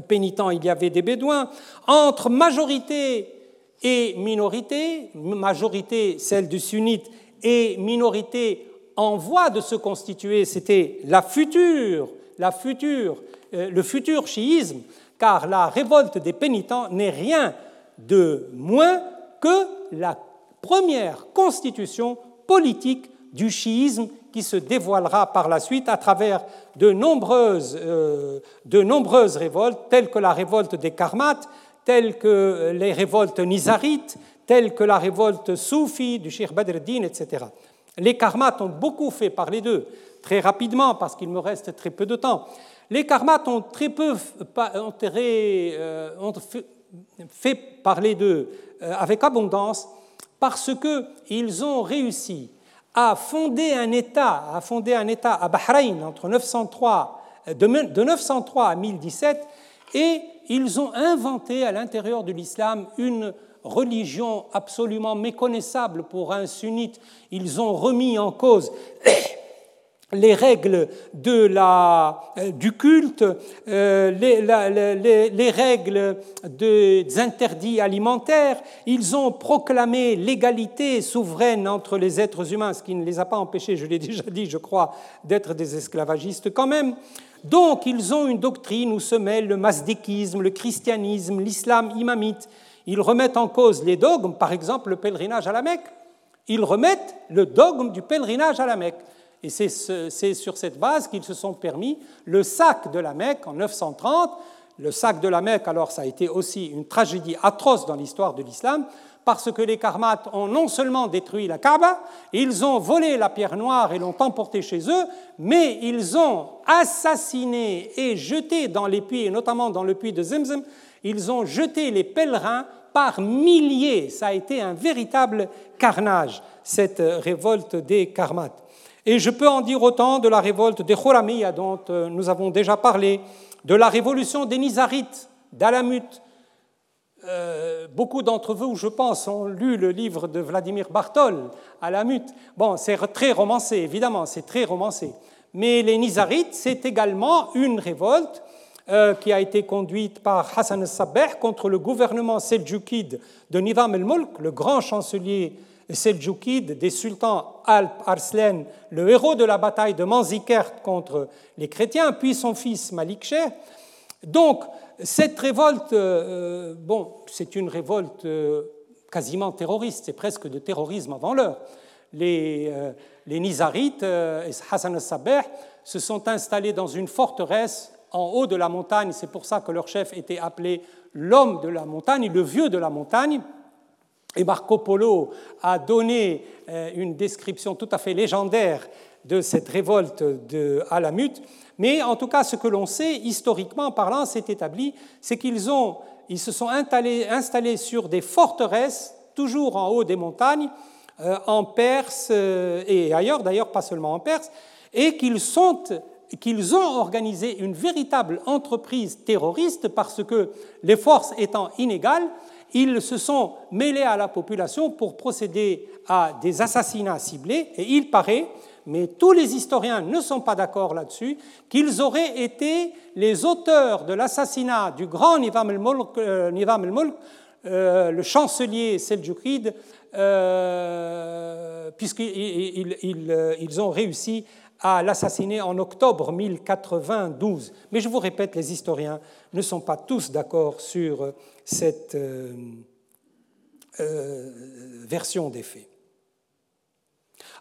pénitents, il y avait des bédouins, entre majorité et minorité, majorité celle du sunnite et minorité en voie de se constituer, c'était la future, future, euh, le futur chiisme, car la révolte des pénitents n'est rien de moins que la première constitution politique du chiisme qui se dévoilera par la suite à travers de nombreuses, euh, de nombreuses révoltes, telles que la révolte des Karmates, telles que les révoltes nizarites, telles que la révolte soufie du Sheikh Badreddin, etc. Les Karmates ont beaucoup fait parler d'eux, très rapidement, parce qu'il me reste très peu de temps. Les Karmates ont très peu ont euh, ont fait parler d'eux euh, avec abondance parce qu'ils ont réussi a fondé un État, a fondé un État à Bahreïn entre 903, de 903 à 1017, et ils ont inventé à l'intérieur de l'islam une religion absolument méconnaissable pour un sunnite. Ils ont remis en cause les règles euh, du culte, euh, les, les, règles des interdits alimentaires. Ils ont proclamé l'égalité souveraine entre les êtres humains, ce qui ne les a pas empêchés, je l'ai déjà dit, je crois, d'être des esclavagistes quand même. Donc ils ont une doctrine où se mêlent le masdékisme, le christianisme, l'islam imamite. Ils remettent en cause les dogmes, par exemple le pèlerinage à la Mecque. Ils remettent le dogme du pèlerinage à la Mecque. Et c'est sur cette base qu'ils se sont permis le sac de la Mecque en 930, le sac de la Mecque, alors ça a été aussi une tragédie atroce dans l'histoire de l'islam, parce que les Karmates ont non seulement détruit la Kaaba, ils ont volé la pierre noire et l'ont emportée chez eux, mais ils ont assassiné et jeté dans les puits, et notamment dans le puits de Zemzem, ils ont jeté les pèlerins par milliers. Ça a été un véritable carnage, cette révolte des Karmates. Et je peux en dire autant de la révolte des Khoramiya dont euh, nous avons déjà parlé, de la révolution des Nizarites d'Alamut. Euh, beaucoup d'entre vous, je pense, ont lu le livre de Vladimir Bartol, Alamut. Bon, c'est très romancé, évidemment, c'est très romancé. Mais les Nizarites, c'est également une révolte euh, qui a été conduite par Hassan al-Sabbeh contre le gouvernement seljukide de Nizam el-Mulk, le grand chancelier seljukide des sultans Alp Arslan, le héros de la bataille de Manzikert contre les chrétiens, puis son fils Malik Donc, cette révolte, euh, bon, c'est une révolte euh, quasiment terroriste, c'est presque de terrorisme avant l'heure. Les, euh, les Nizarites et Hassan al-Sabeh se sont installés dans une forteresse en haut de la montagne, c'est pour ça que leur chef était appelé l'homme de la montagne, le vieux de la montagne. Et Marco Polo a donné une description tout à fait légendaire de cette révolte de Alamut. Mais en tout cas, ce que l'on sait, historiquement parlant, c'est établi, c'est qu'ils ont, ils se sont installés, sur des forteresses, toujours en haut des montagnes, euh, en Perse euh, et ailleurs, d'ailleurs pas seulement en Perse, et qu'ils ont organisé une véritable entreprise terroriste parce que les forces étant inégales, ils se sont mêlés à la population pour procéder à des assassinats ciblés et il paraît mais tous les historiens ne sont pas d'accord là-dessus, qu'ils auraient été les auteurs de l'assassinat du grand Nivam el-Mulk, euh, euh, le chancelier seljukide, euh, puisqu'ils ont réussi à l'assassiner en octobre 1092. Mais je vous répète, les historiens ne sont pas tous d'accord sur cette version des faits.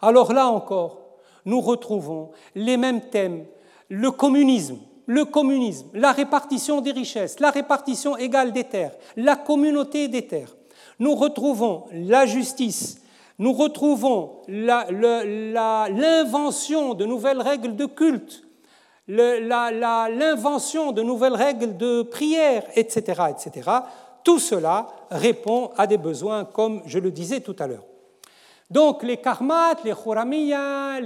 Alors là encore, nous retrouvons les mêmes thèmes, le communisme, le communisme, la répartition des richesses, la répartition égale des terres, la communauté des terres. Nous retrouvons la justice, nous retrouvons l'invention de nouvelles règles de culte, l'invention de nouvelles règles de prière, etc.. Tout cela répond à des besoins, comme je le disais tout à l'heure. Donc les karmat, les khuramiya,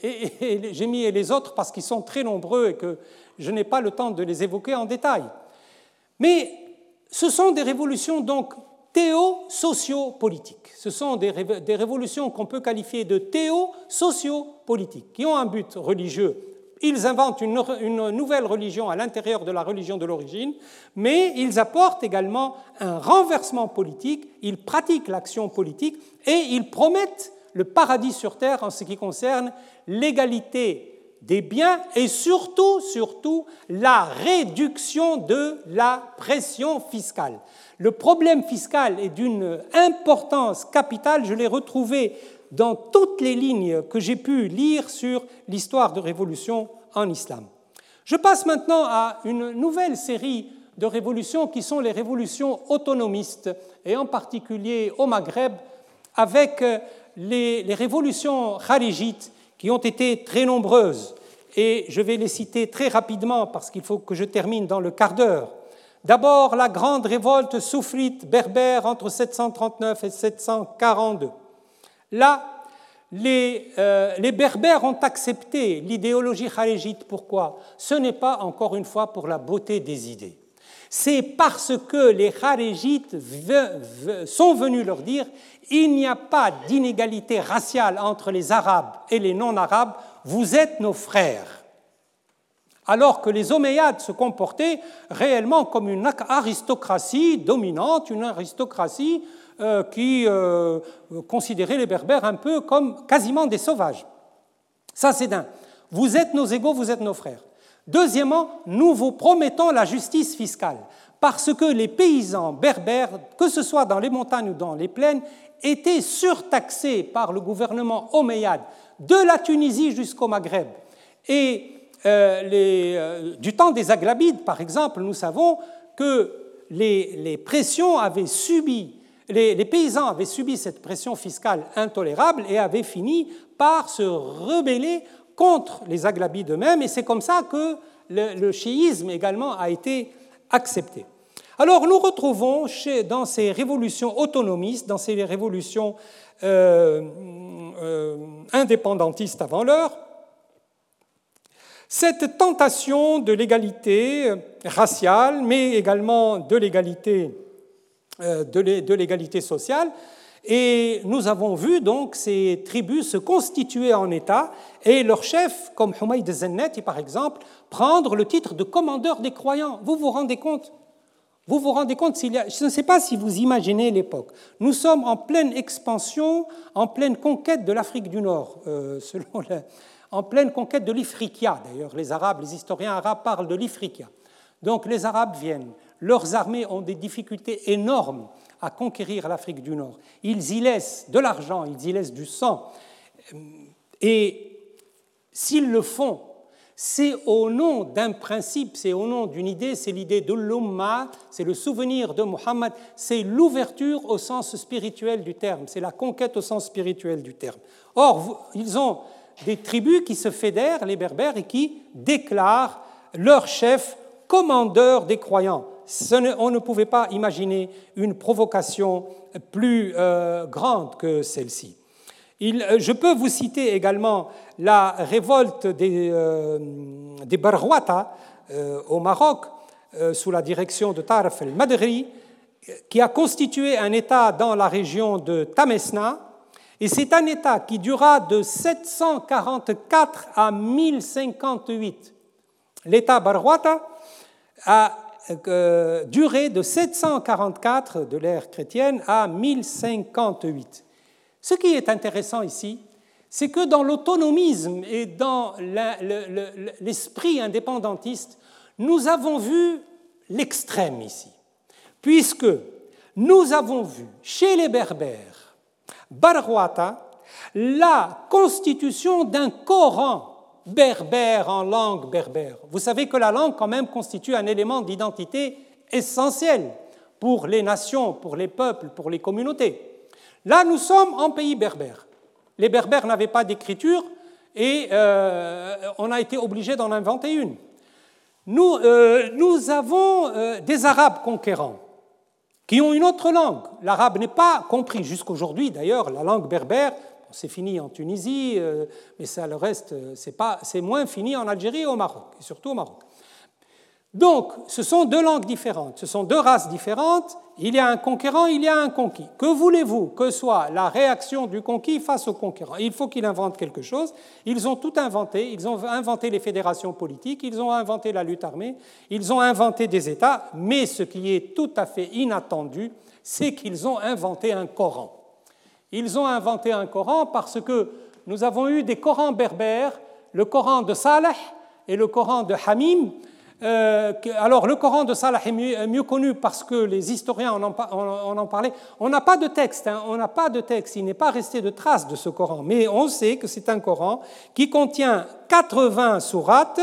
j'ai mis les autres parce qu'ils sont très nombreux et que je n'ai pas le temps de les évoquer en détail. Mais ce sont des révolutions donc théo-socio-politiques. Ce sont des, révolutions qu'on peut qualifier de théo-socio-politiques, qui ont un but religieux ils inventent une, nouvelle religion à l'intérieur de la religion de l'origine, mais ils apportent également un renversement politique, ils pratiquent l'action politique et ils promettent le paradis sur terre en ce qui concerne l'égalité des biens et surtout, surtout, la réduction de la pression fiscale. Le problème fiscal est d'une importance capitale, je l'ai retrouvé dans toutes les lignes que j'ai pu lire sur l'histoire de révolution en islam. Je passe maintenant à une nouvelle série de révolutions qui sont les révolutions autonomistes, et en particulier au Maghreb, avec les, révolutions kharijites qui ont été très nombreuses. Et je vais les citer très rapidement parce qu'il faut que je termine dans le quart d'heure. D'abord, la grande révolte soufrite berbère entre 739 et 742. Là, euh, les, Berbères ont accepté l'idéologie kharijite. Pourquoi? Ce n'est pas, encore une fois, pour la beauté des idées. C'est parce que les kharijites sont venus leur dire il n'y a pas d'inégalité raciale entre les Arabes et les non-Arabes, vous êtes nos frères. Alors que les Omeyyades se comportaient réellement comme une aristocratie dominante, une aristocratie euh, qui euh, considéraient les Berbères un peu comme quasiment des sauvages. Ça, c'est d'un. Vous êtes nos égaux, vous êtes nos frères. Deuxièmement, nous vous promettons la justice fiscale, parce que les paysans berbères, que ce soit dans les montagnes ou dans les plaines, étaient surtaxés par le gouvernement omeyyade de la Tunisie jusqu'au Maghreb. Et du temps des Aglabides, par exemple, nous savons que les, les, paysans avaient subi cette pression fiscale intolérable et avaient fini par se rebeller contre les Aglabides eux-mêmes, et c'est comme ça que le, chiisme également a été accepté. Alors nous retrouvons dans ces révolutions autonomistes, dans ces révolutions euh, euh, indépendantistes avant l'heure, cette tentation de l'égalité raciale, mais également de l'égalité euh, de l'égalité sociale, et nous avons vu donc ces tribus se constituer en État et leurs chefs, comme Humayd Zennet, par exemple, prendre le titre de commandeur des croyants. Vous vous rendez compte? Vous vous rendez compte s'il y a... Je ne sais pas si vous imaginez l'époque. Nous sommes en pleine expansion, en pleine conquête de l'Afrique du Nord, euh, en pleine conquête de l'Ifriqiya. D'ailleurs, les Arabes, les historiens arabes parlent de l'Ifriqiya. Donc les Arabes viennent, leurs armées ont des difficultés énormes à conquérir l'Afrique du Nord. Ils y laissent de l'argent, ils y laissent du sang. Et s'ils le font, c'est au nom d'un principe, c'est au nom d'une idée, c'est l'idée de l'Umma, c'est le souvenir de Muhammad, c'est l'ouverture au sens spirituel du terme, c'est la conquête au sens spirituel du terme. Or, ils ont des tribus qui se fédèrent, les Berbères, et qui déclarent leur chef commandeur des croyants. On ne pouvait pas imaginer une provocation plus euh, grande que celle-ci. Euh, je peux vous citer également la révolte des, euh, des au Maroc, sous la direction de Tarf el-Madri, qui a constitué un État dans la région de Tamesna, et c'est un État qui dura de 744 à 1058. L'État Barwata a euh, duré de 744 de l'ère chrétienne à 1058. Ce qui est intéressant ici, c'est que dans l'autonomisme et dans l'esprit indépendantiste, nous avons vu l'extrême ici, puisque nous avons vu chez les Berbères Barwata, la constitution d'un Coran berbère en langue berbère. Vous savez que la langue quand même constitue un élément d'identité essentiel pour les nations, pour les peuples, pour les communautés. Là, nous sommes en pays berbère. Les berbères n'avaient pas d'écriture et euh, on a été obligé d'en inventer une. Nous, euh, avons euh, des Arabes conquérants qui ont une autre langue. L'arabe n'est pas compris jusqu'aujourd'hui, d'ailleurs, la langue berbère, c'est fini en Tunisie, euh, mais ça le reste, euh, c'est moins fini en Algérie et au Maroc, et surtout au Maroc. Donc, ce sont deux langues différentes, ce sont deux races différentes. Il y a un conquérant, il y a un conquis. Que voulez-vous que soit la réaction du conquis face au conquérant? Il faut qu'il invente quelque chose. Ils ont tout inventé. Ils ont inventé les fédérations politiques, ils ont inventé la lutte armée, ils ont inventé des États. Mais ce qui est tout à fait inattendu, c'est qu'ils ont inventé un Coran. Ils ont inventé un Coran parce que nous avons eu des Corans berbères, le Coran de Saleh et le Coran de Hamim, euh, alors, le Coran de Salah est mieux, connu parce que les historiens en ont, parlé. On n'a pas de texte, hein, on n'a pas de texte, il n'est pas resté de traces de ce Coran, mais on sait que c'est un Coran qui contient 80 sourates,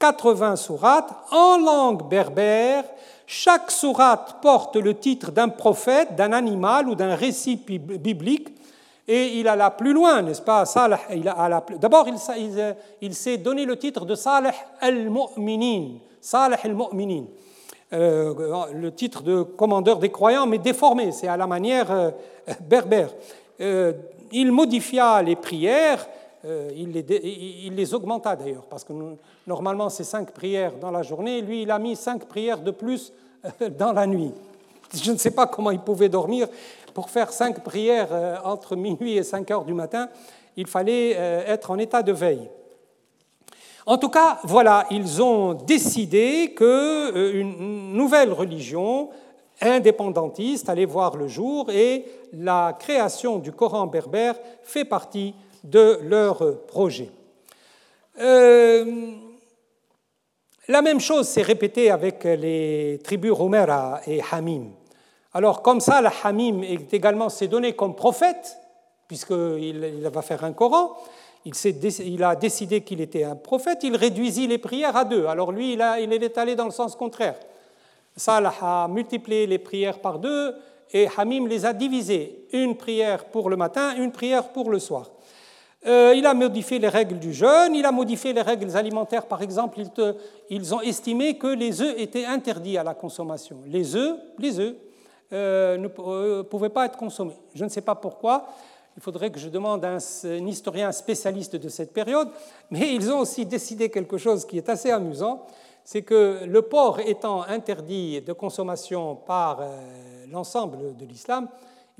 80 sourates en langue berbère. Chaque sourate porte le titre d'un prophète, d'un animal ou d'un récit biblique. Et il alla plus loin, n'est-ce pas D'abord, il, s'est donné le titre de Saleh al-Mu'minin, Saleh al-Mu'minin, euh, le titre de commandeur des croyants, mais déformé, c'est à la manière euh, berbère. Euh, il modifia les prières, il les, augmenta d'ailleurs, parce que normalement c'est cinq prières dans la journée, lui il a mis cinq prières de plus dans la nuit. Je ne sais pas comment il pouvait dormir, pour faire cinq prières euh, entre minuit et 5 heures du matin, il fallait euh, être en état de veille. En tout cas, voilà, ils ont décidé qu'une euh, nouvelle religion indépendantiste allait voir le jour et la création du Coran berbère fait partie de leur projet. la même chose s'est répétée avec les tribus Romera et Hamim. Alors, comme ça, la Hamim est également s'est donné comme prophète, puisqu'il va faire un Coran. il, a décidé qu'il était un prophète, il réduisit les prières à deux. Alors lui, il, il est allé dans le sens contraire. Salah a multiplié les prières par deux et Hamim les a divisées. Une prière pour le matin, une prière pour le soir. Euh, il a modifié les règles du jeûne, il a modifié les règles alimentaires. Par exemple, ils, ont estimé que les œufs étaient interdits à la consommation. Les œufs, les œufs euh, ne euh, pouvaient pas être consommés. Je ne sais pas pourquoi. Il faudrait que je demande à un, historien spécialiste de cette période. Mais ils ont aussi décidé quelque chose qui est assez amusant. C'est que le porc étant interdit de consommation par l'ensemble de l'islam,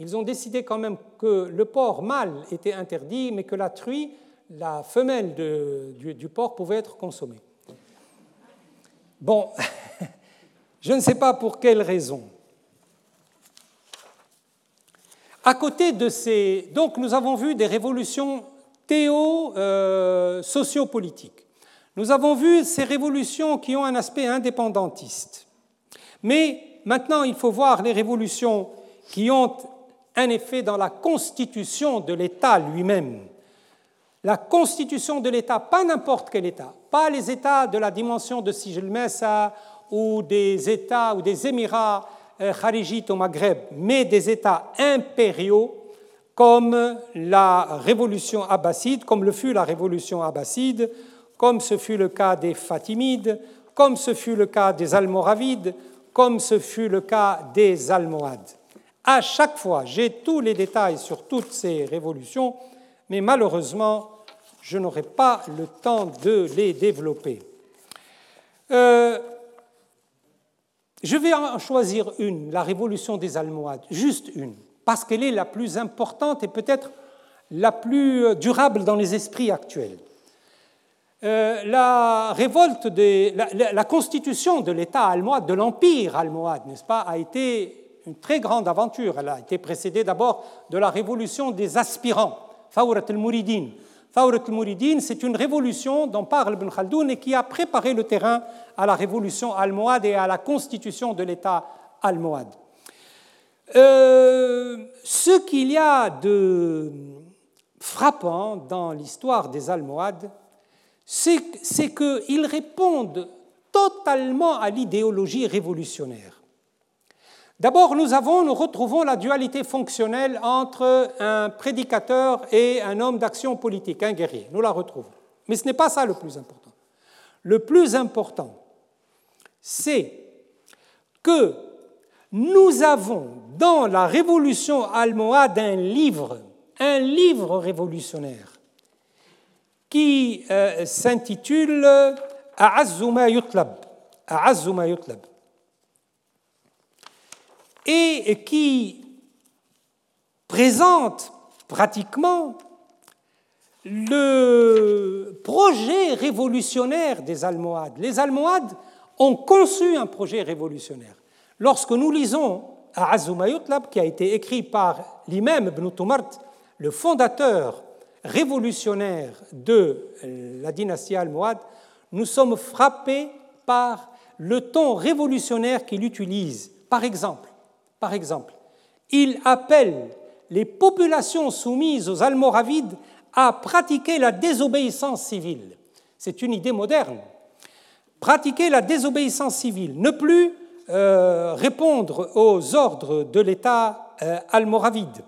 ils ont décidé quand même que le porc mâle était interdit, mais que la truie, la femelle du, porc, pouvait être consommée. Bon, je ne sais pas pour quelle raison. À côté de ces. Donc, nous avons vu des révolutions théo-sociopolitiques. Nous avons vu ces révolutions qui ont un aspect indépendantiste. Mais maintenant, il faut voir les révolutions qui ont un effet dans la constitution de l'État lui-même. La constitution de l'État, pas n'importe quel État, pas les États de la dimension de Sijil-Mesa ou des États ou des Émirats euh, kharijites au Maghreb, mais des États impériaux comme la révolution abbasside, comme le fut la révolution abbasside, comme ce fut le cas des Fatimides, comme ce fut le cas des Almoravides, comme ce fut le cas des Almohades. À chaque fois, j'ai tous les détails sur toutes ces révolutions, mais malheureusement, je n'aurai pas le temps de les développer. Euh, je vais en choisir une, la révolution des Almohades, juste une, parce qu'elle est la plus importante et peut-être la plus durable dans les esprits actuels. Euh, la révolte, la, constitution de l'État almohade, de l'empire almohade, n'est-ce pas, a été une très grande aventure. Elle a été précédée d'abord de la révolution des aspirants, Fawrat al-Mouridin. Fawrat al-Mouridin, c'est une révolution dont parle Ibn Khaldoun et qui a préparé le terrain à la révolution almohade et à la constitution de l'État almohade. Euh, ce qu'il y a de frappant dans l'histoire des Almohades, c'est qu'ils répondent totalement à l'idéologie révolutionnaire. D'abord, nous, retrouvons la dualité fonctionnelle entre un prédicateur et un homme d'action politique, un guerrier. Nous la retrouvons. Mais ce n'est pas ça le plus important. Le plus important, c'est que nous avons dans la révolution almohade un livre, un livre révolutionnaire qui euh, s'intitule Yutlab. Yutlab et qui présente pratiquement le projet révolutionnaire des Almohades. Les Almohades ont conçu un projet révolutionnaire. Lorsque nous lisons à Yutlab, qui a été écrit par l'imam Ibn Tumart, le fondateur révolutionnaire de la dynastie almohade, nous sommes frappés par le ton révolutionnaire qu'il utilise. Par exemple, par exemple, il appelle les populations soumises aux Almoravides à pratiquer la désobéissance civile. C'est une idée moderne. Pratiquer la désobéissance civile, ne plus euh, répondre aux ordres de l'État euh, almoravide.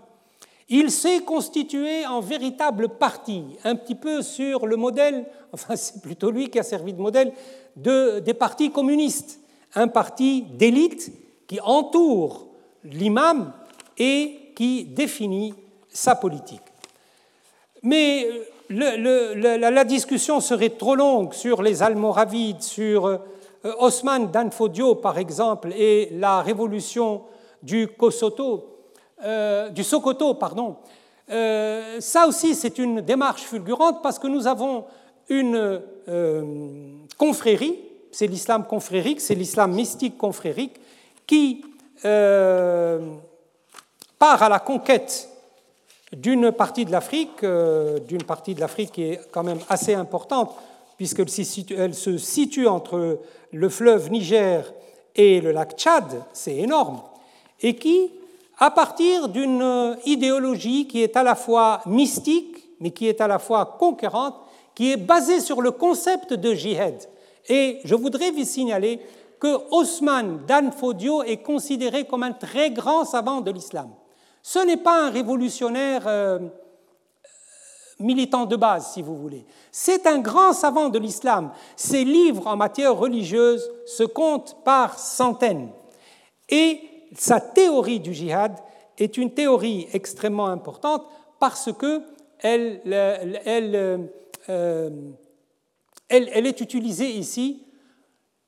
Il s'est constitué en véritable parti, un petit peu sur le modèle, enfin c'est plutôt lui qui a servi de modèle, de, des partis communistes, un parti d'élite qui entoure l'imam et qui définit sa politique. Mais la, discussion serait trop longue sur les Almoravides, sur euh, Osman Danfodio par exemple, et la révolution du, euh, du Sokoto. Pardon. Euh, ça aussi, c'est une démarche fulgurante parce que nous avons une confrérie, c'est l'islam confrérique, c'est l'islam mystique confrérique, qui euh, part à la conquête d'une partie de l'Afrique, euh, d'une partie de l'Afrique qui est quand même assez importante, puisqu'elle se situe entre le fleuve Niger et le lac Tchad, c'est énorme, et qui, à partir d'une idéologie qui est à la fois mystique, mais qui est à la fois conquérante, qui est basée sur le concept de jihad. Et je voudrais vous signaler que Osman Dan Fodio est considéré comme un très grand savant de l'islam. Ce n'est pas un révolutionnaire euh, militant de base, si vous voulez. C'est un grand savant de l'islam. Ses livres en matière religieuse se comptent par centaines. Et sa théorie du djihad est une théorie extrêmement importante parce que elle, elle, euh, elle est utilisée ici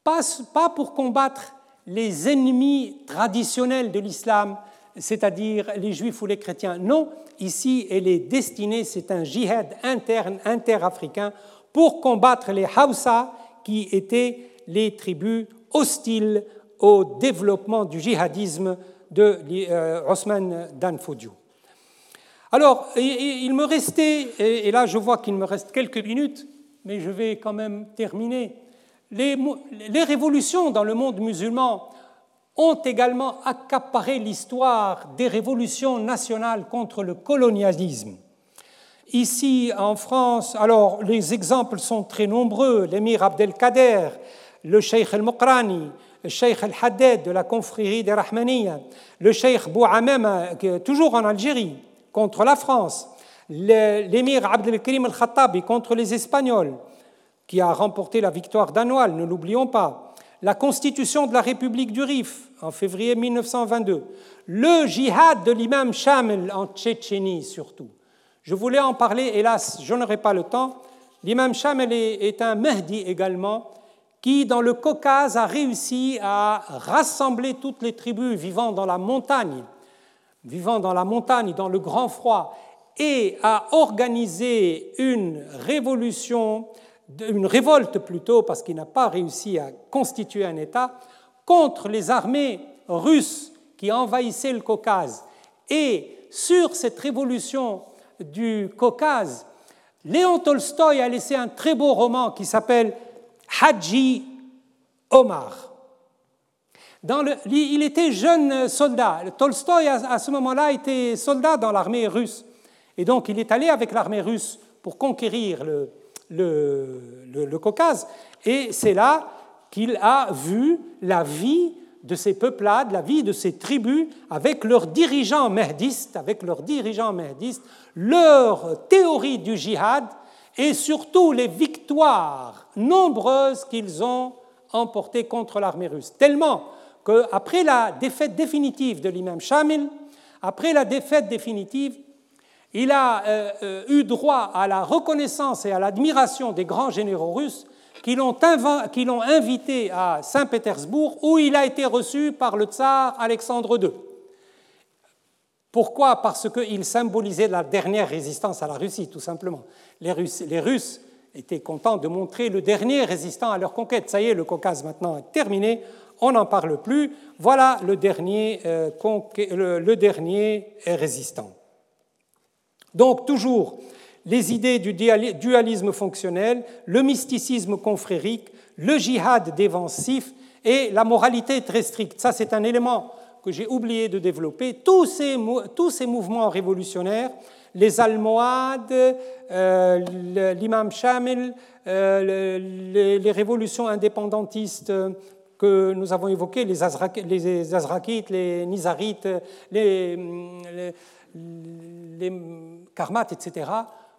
pas, pour combattre les ennemis traditionnels de l'islam, c'est-à-dire les juifs ou les chrétiens. Non, ici, elle est destinée, c'est un jihad interne, interafricain, pour combattre les Hausa, qui étaient les tribus hostiles au développement du djihadisme de euh, Osman Dan Alors, il me restait, et là je vois qu'il me reste quelques minutes, mais je vais quand même terminer. Les, révolutions dans le monde musulman ont également accaparé l'histoire des révolutions nationales contre le colonialisme. Ici, en France, alors les exemples sont très nombreux. L'émir Abdelkader, le cheikh el-Mokrani, le cheikh el-Haddad de la confrérie des Rahmaniya, le cheikh Bouhamem, toujours en Algérie, contre la France, l'émir Abdelkrim el-Khattabi contre les Espagnols, qui a remporté la victoire d'Anoual, ne l'oublions pas la constitution de la République du Rif en février 1922, le djihad de l'imam Shamil en Tchétchénie surtout. Je voulais en parler, hélas, je n'aurai pas le temps. L'imam Shamil est un Mahdi également, qui dans le Caucase a réussi à rassembler toutes les tribus vivant dans la montagne, vivant dans la montagne, dans le grand froid, et a organisé une révolution une révolte plutôt, parce qu'il n'a pas réussi à constituer un État, contre les armées russes qui envahissaient le Caucase. Et sur cette révolution du Caucase, Léon Tolstoï a laissé un très beau roman qui s'appelle Haji Omar. Il était jeune soldat. Tolstoï, à ce moment-là, était soldat dans l'armée russe. Et donc, il est allé avec l'armée russe pour conquérir le, le, Caucase. Et c'est là qu'il a vu la vie de ces peuplades, la vie de ces tribus, avec leurs dirigeants mehdistes, avec leurs dirigeants mehdistes, leur théorie du djihad et surtout les victoires nombreuses qu'ils ont emportées contre l'armée russe. Tellement qu'après la défaite définitive de l'imam Shamil, après la défaite définitive, il a euh, euh, eu droit à la reconnaissance et à l'admiration des grands généraux russes qui l'ont invité à Saint-Pétersbourg, où il a été reçu par le tsar Alexandre II. Pourquoi? Parce qu'il symbolisait la dernière résistance à la Russie, tout simplement. Les Russes, étaient contents de montrer le dernier résistant à leur conquête. Ça y est, le Caucase maintenant est terminé, on n'en parle plus. Voilà le dernier, euh, le dernier résistant. Donc toujours les idées du dualisme fonctionnel, le mysticisme confrérique, le djihad défensif et la moralité très stricte. Ça, c'est un élément que j'ai oublié de développer. Tous ces, mouvements révolutionnaires, les Almohades, euh, l'imam Shamil, euh, les, révolutions indépendantistes que nous avons évoquées, les, Azrakites, les Nizarites, les karmat, etc.,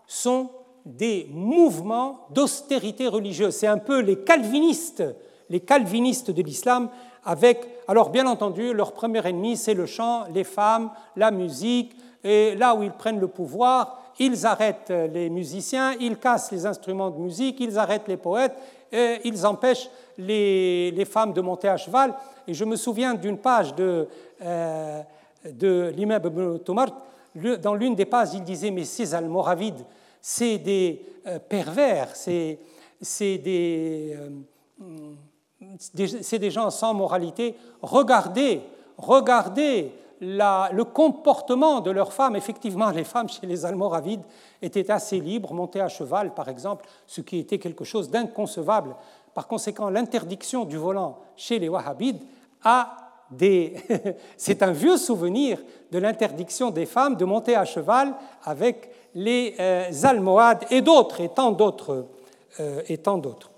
sont des mouvements d'austérité religieuse. C'est un peu les calvinistes, les calvinistes de l'islam, avec, alors bien entendu, leur premier ennemi, c'est le chant, les femmes, la musique, et là où ils prennent le pouvoir, ils arrêtent les musiciens, ils cassent les instruments de musique, ils arrêtent les poètes, ils empêchent les, femmes de monter à cheval. Et je me souviens d'une page de, euh, de l'imam Ibn Dans l'une des pages, il disait Mais ces Almoravides, c'est des euh, pervers, c'est des, euh, des, des, gens sans moralité. Regardez, regardez le comportement de leurs femmes. Effectivement, les femmes chez les Almoravides étaient assez libres, montées à cheval, par exemple, ce qui était quelque chose d'inconcevable. Par conséquent, l'interdiction du volant chez les Wahhabides a c'est un vieux souvenir de l'interdiction des femmes de monter à cheval avec les euh, Almohades et d'autres, et tant d'autres. Euh, et tant d'autres.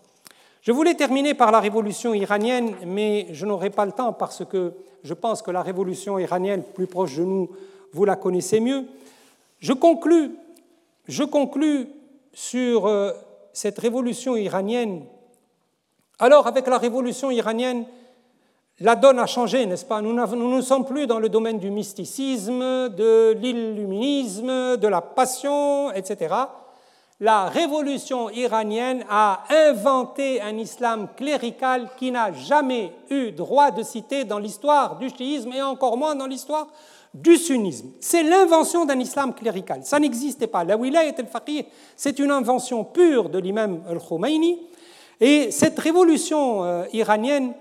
Je voulais terminer par la révolution iranienne, mais je n'aurai pas le temps parce que je pense que la révolution iranienne, plus proche de nous, vous la connaissez mieux. Je conclus, je sur euh, cette révolution iranienne. Alors, avec la révolution iranienne, la donne a changé, n'est-ce pas? Nous ne sommes plus dans le domaine du mysticisme, de l'illuminisme, de la passion, etc. La révolution iranienne a inventé un islam clérical qui n'a jamais eu droit de citer dans l'histoire du chiisme et encore moins dans l'histoire du sunnisme. C'est l'invention d'un islam clérical. Ça n'existait pas. La wilayat al-faqih, c'est une invention pure de l'imam al-Khomeini. Et cette révolution euh, iranienne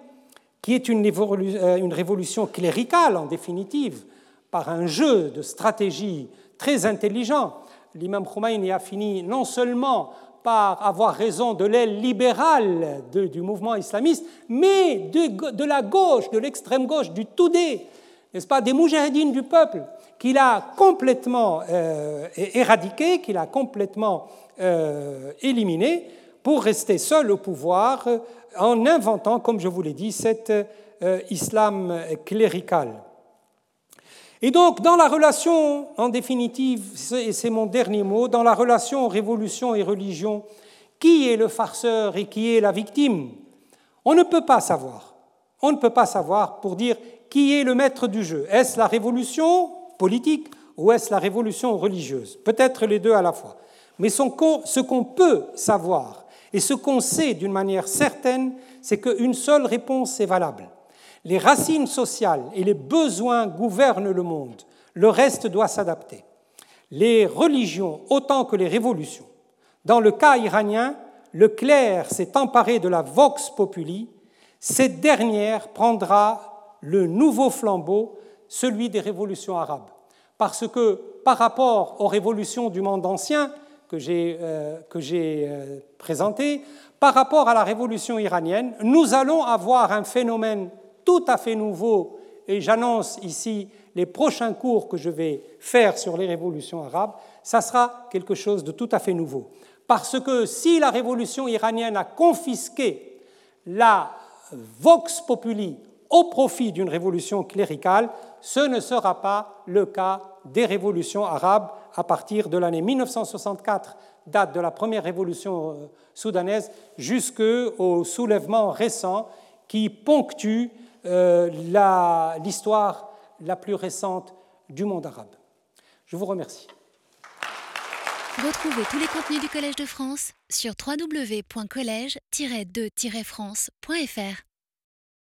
qui est euh, une révolution cléricale en définitive, par un jeu de stratégie très intelligent. L'imam Khomeini a fini non seulement par avoir raison de l'aile libérale du mouvement islamiste, mais de, la gauche, de l'extrême gauche, du Toudé, n'est-ce pas, des moujahidines du peuple, qu'il a complètement euh, éradiqué, qu'il a complètement euh, éliminé, pour rester seul au pouvoir en inventant, comme je vous l'ai dit, cet euh, islam clérical. Et donc, dans la relation, en définitive, et c'est mon dernier mot, dans la relation révolution et religion, qui est le farceur et qui est la victime On ne peut pas savoir. On ne peut pas savoir pour dire qui est le maître du jeu. Est-ce la révolution politique ou est-ce la révolution religieuse? Peut-être les deux à la fois. Mais ce qu'on peut savoir et ce qu'on sait d'une manière certaine, c'est qu'une seule réponse est valable. Les racines sociales et les besoins gouvernent le monde. Le reste doit s'adapter. Les religions autant que les révolutions. Dans le cas iranien, le clerc s'est emparé de la vox populi. Cette dernière prendra le nouveau flambeau, celui des révolutions arabes. Parce que par rapport aux révolutions du monde ancien que j'ai euh, euh, présentées, par rapport à la révolution iranienne, nous allons avoir un phénomène tout à fait nouveau, et j'annonce ici les prochains cours que je vais faire sur les révolutions arabes, ça sera quelque chose de tout à fait nouveau. Parce que si la révolution iranienne a confisqué la vox populi au profit d'une révolution cléricale, ce ne sera pas le cas des révolutions arabes à partir de l'année 1964 date de la première révolution euh, soudanaise jusqu'au soulèvement récent qui ponctue euh, l'histoire la, plus récente du monde arabe. Je vous remercie. Retrouvez tous les contenus du Collège de France sur www.colège-2-france.fr.